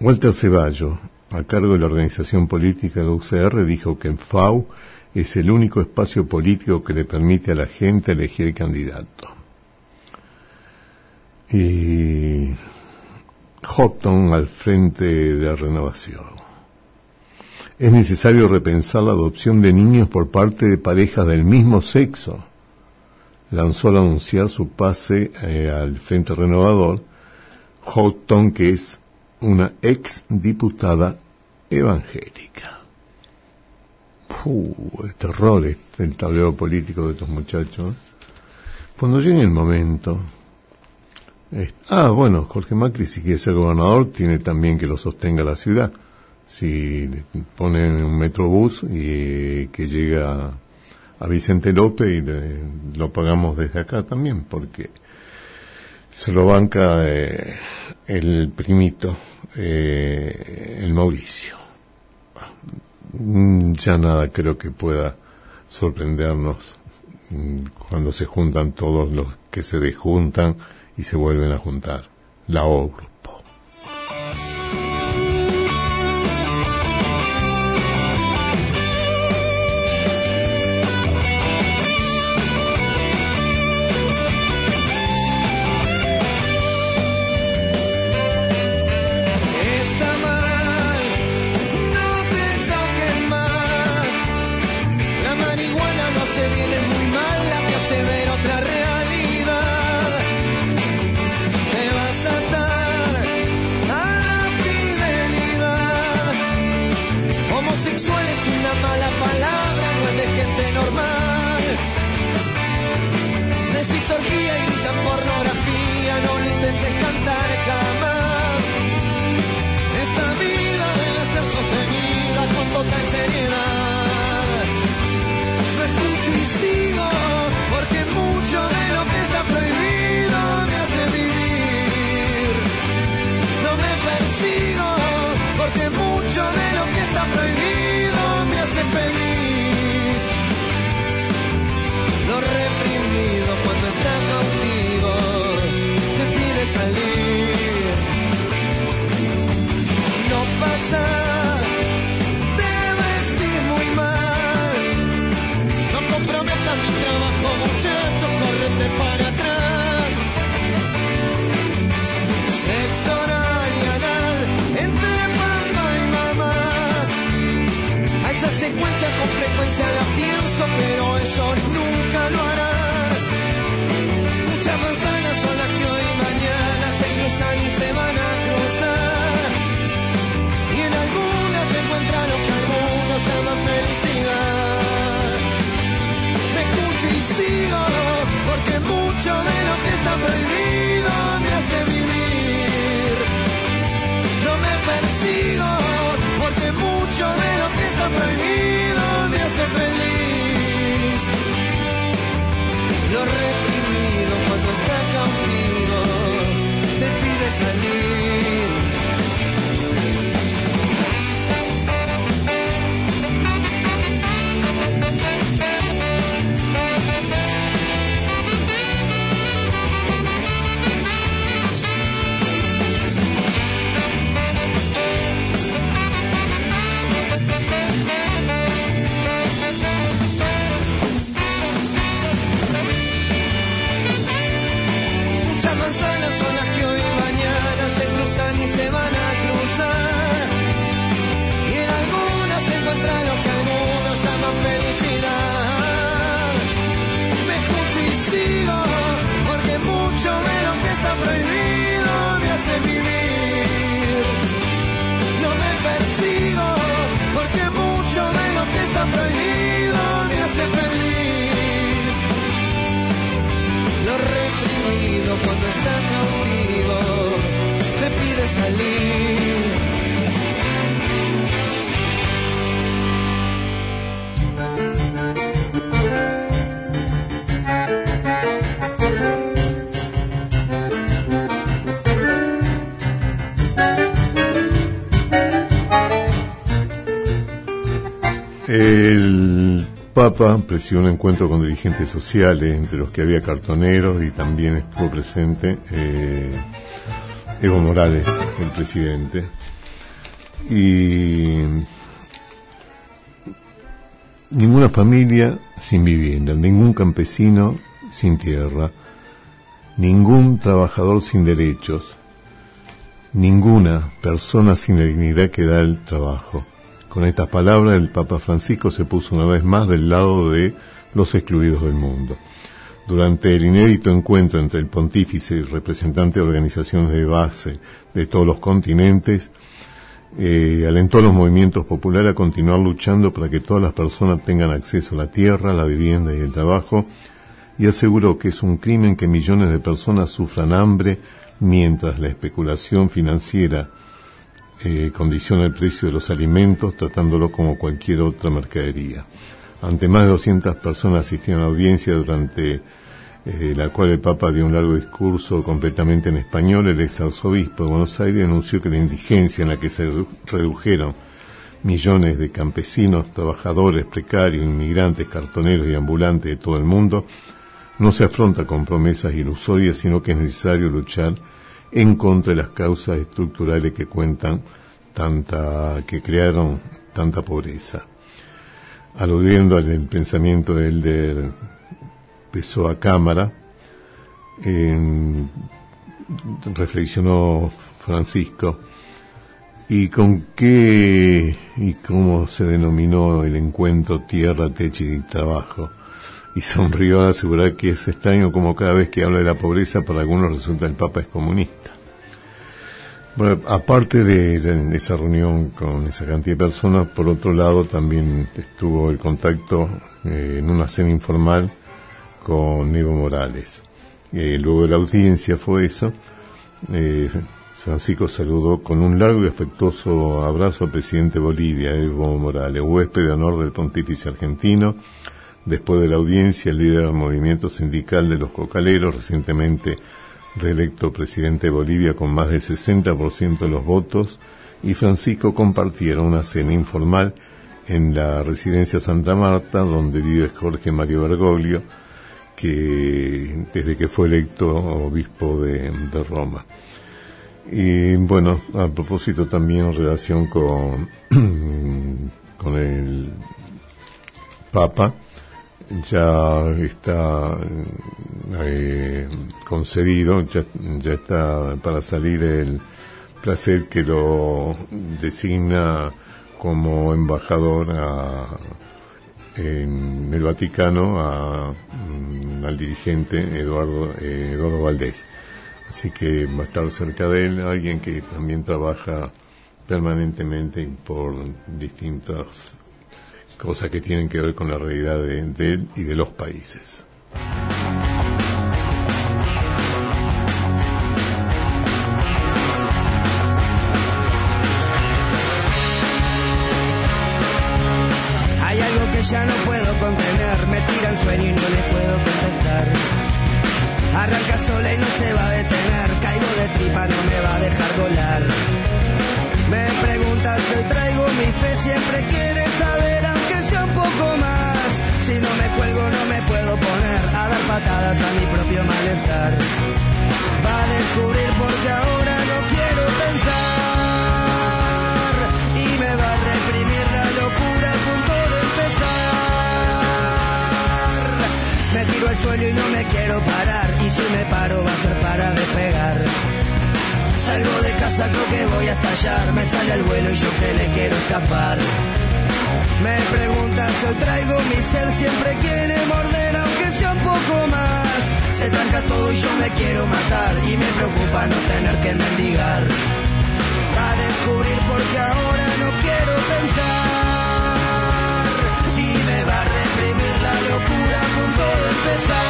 Walter Ceballo, a cargo de la organización política de la UCR, dijo que el FAU es el único espacio político que le permite a la gente elegir candidato. Y Houghton al frente de la renovación. Es necesario repensar la adopción de niños por parte de parejas del mismo sexo. Lanzó al anunciar su pase eh, al Frente Renovador, Houghton, que es una ex diputada evangélica. Puh, el terror es el tablero político de estos muchachos. Cuando llegue el momento. Eh, ah, bueno, Jorge Macri, si quiere ser gobernador, tiene también que lo sostenga la ciudad. Si ponen un metrobús y eh, que llega a Vicente López y lo pagamos desde acá también, porque se lo banca eh, el primito, eh, el Mauricio. Mm, Ya nada creo que pueda sorprendernos mm, cuando se juntan todos los que se desjuntan y se vuelven a juntar. La obra. El Papa presidió un encuentro con dirigentes sociales, entre los que había cartoneros y también estuvo presente eh, Evo Morales, el presidente. Y ninguna familia sin vivienda, ningún campesino sin tierra, ningún trabajador sin derechos, ninguna persona sin dignidad que da el trabajo. Con estas palabras el Papa Francisco se puso una vez más del lado de los excluidos del mundo. Durante el inédito encuentro entre el pontífice y representantes de organizaciones de base de todos los continentes, eh, alentó a los movimientos populares a continuar luchando para que todas las personas tengan acceso a la tierra, la vivienda y el trabajo, y aseguró que es un crimen que millones de personas sufran hambre mientras la especulación financiera eh, condiciona el precio de los alimentos tratándolo como cualquier otra mercadería. Ante más de 200 personas asistieron a la audiencia durante eh, la cual el Papa dio un largo discurso completamente en español, el ex arzobispo de Buenos Aires anunció que la indigencia en la que se redu- redujeron millones de campesinos, trabajadores, precarios, inmigrantes, cartoneros y ambulantes de todo el mundo no se afronta con promesas ilusorias, sino que es necesario luchar en contra de las causas estructurales que cuentan tanta, que crearon tanta pobreza. Aludiendo al pensamiento del de Pessoa Cámara, en- reflexionó Francisco, ¿y con qué y cómo se denominó el encuentro tierra, techo y trabajo? Y sonrió al asegurar que es extraño como cada vez que habla de la pobreza para algunos resulta el Papa es comunista. Bueno, aparte de, esa reunión con esa cantidad de personas, por otro lado también estuvo el contacto eh, en una cena informal con Evo Morales. Eh, luego de la audiencia fue eso, eh, Francisco saludó con un largo y afectuoso abrazo al presidente de Bolivia, Evo Morales, huésped de honor del pontífice argentino. Después de la audiencia, el líder del movimiento sindical de los cocaleros, recientemente reelecto presidente de Bolivia con más del 60% de los votos, y Francisco compartieron una cena informal en la residencia Santa Marta, donde vive Jorge Mario Bergoglio, que desde que fue electo obispo de, de Roma. Y bueno, a propósito también en relación con, con el Papa, ya está eh, concedido, ya, está para salir el placer que lo designa como embajador a, en el Vaticano a, mm, al dirigente Eduardo, eh, Eduardo Valdés. Así que va a estar cerca de él alguien que también trabaja permanentemente por distintas cosas que tienen que ver con la realidad de, de él y de los países. Hay algo que ya no puedo contener, me tira el sueño y no le puedo contestar. Arranca sola y no se va a detener, caigo de tripa, no me va a dejar volar. Me pregunta si traigo mi fe, siempre quiere a mi propio malestar. Va a descubrir porque ahora no quiero pensar y me va a reprimir la locura a punto de empezar. Me tiro al suelo y no me quiero parar y si me paro va a ser para despegar. Salgo de casa, creo que voy a estallar. Me sale al vuelo y yo que le quiero escapar. Me pregunta si hoy traigo mi ser, siempre quiere morder, aunque sea un poco más. Se tranca todo y yo me quiero matar. Y me preocupa no tener que mendigar. A descubrir porque ahora no quiero pensar. Y me va a reprimir la locura a punto de empezar.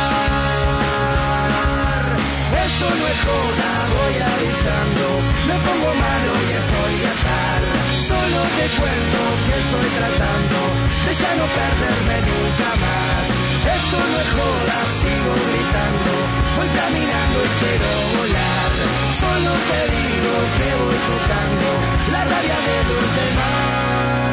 Esto no es joda, voy avisando. Me pongo malo y estoy de atar. Solo te cuento que estoy tratando de ya no perderme nunca más. No es joda, sigo gritando. Voy caminando y quiero volar. Solo te digo que voy tocando la rabia de los demás.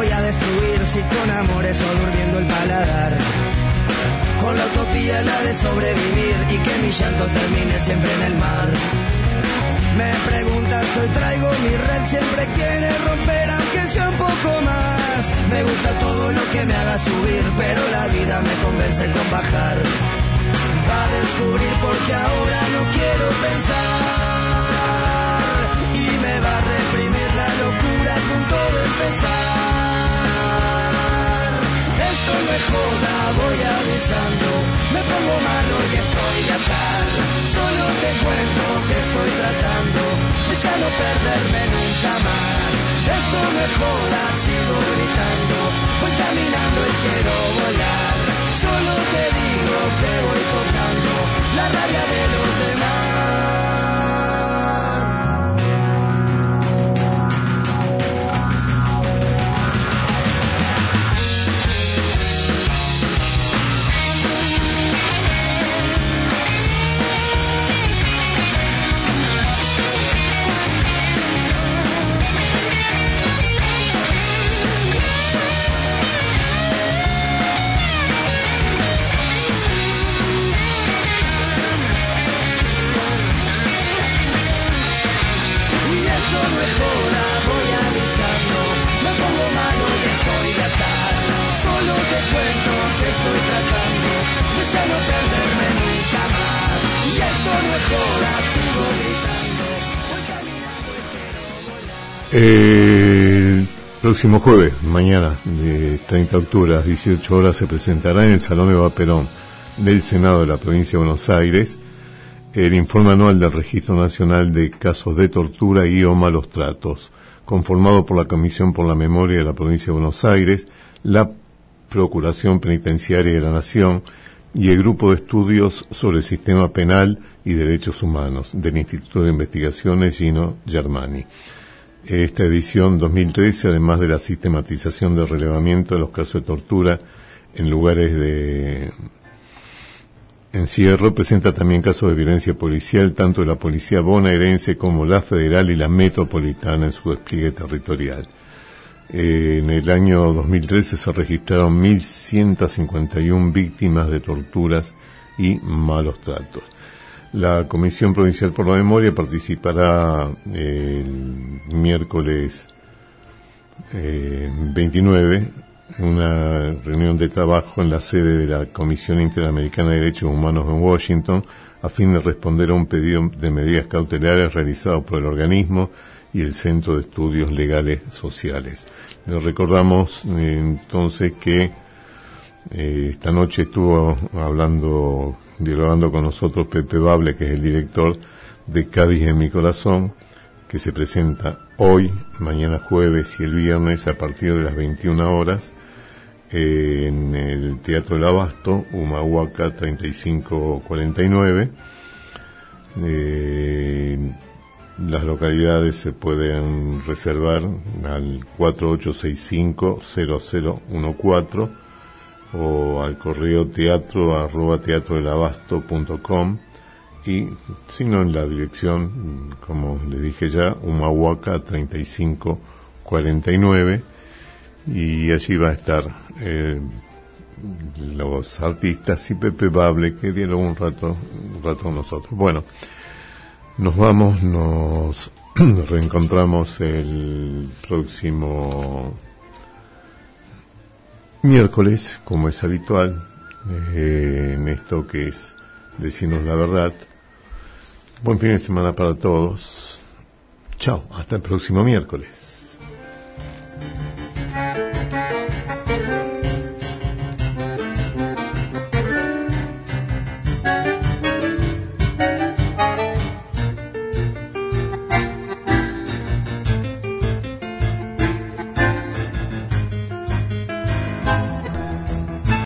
Voy a destruir si con amores o durmiendo el paladar? Con la utopía la de sobrevivir y que mi llanto termine siempre en el mar. Me preguntas, hoy traigo mi red, siempre quiere romper aunque sea un poco más. Me gusta todo lo que me haga subir, pero la vida me convence con bajar. Va a descubrir porque ahora no quiero pensar y me va a reprimir la locura a punto de empezar. No es joda, voy avisando, me pongo malo y estoy de atar. Solo te cuento que estoy tratando de ya no perderme nunca más. Esto es joda, sigo gritando, voy caminando y quiero volar. Solo te digo que voy tocando la rabia de los demás. Próximo jueves, mañana, de 30 de octubre a las 18 horas, se presentará en el Salón Eva Perón del Senado de la Provincia de Buenos Aires el informe anual del Registro Nacional de Casos de Tortura y o Malos Tratos, conformado por la Comisión por la Memoria de la Provincia de Buenos Aires, la Procuración Penitenciaria de la Nación y el Grupo de Estudios sobre el Sistema Penal y Derechos Humanos del Instituto de Investigaciones Gino Germani. Esta edición 2013, además de la sistematización del relevamiento de los casos de tortura en lugares de encierro, presenta también casos de violencia policial, tanto de la policía bonaerense como la federal y la metropolitana en su despliegue territorial. En el año 2013 se registraron 1.151 víctimas de torturas y malos tratos. La Comisión Provincial por la Memoria participará el miércoles eh, 29 en una reunión de trabajo en la sede de la Comisión Interamericana de Derechos Humanos en Washington a fin de responder a un pedido de medidas cautelares realizado por el organismo y el Centro de Estudios Legales Sociales. Les recordamos eh, entonces que eh, esta noche estuvo hablando, dialogando con nosotros Pepe Bable, que es el director de Cádiz en mi corazón, que se presenta hoy, mañana jueves y el viernes a partir de las 21 horas eh, en el Teatro del Abasto, Humahuaca 3549. Eh, las localidades se pueden reservar al 4865-0014 o al correo teatro arroba teatrodelabasto.com y si no en la dirección, como le dije ya, Humahuaca 3549 y allí va a estar eh, los artistas y Pepe Bable que dieron un rato, un rato con nosotros. Bueno, nos vamos, nos reencontramos el próximo miércoles, como es habitual, eh, en esto que es decirnos la verdad. Buen fin de semana para todos. Chao, hasta el próximo miércoles.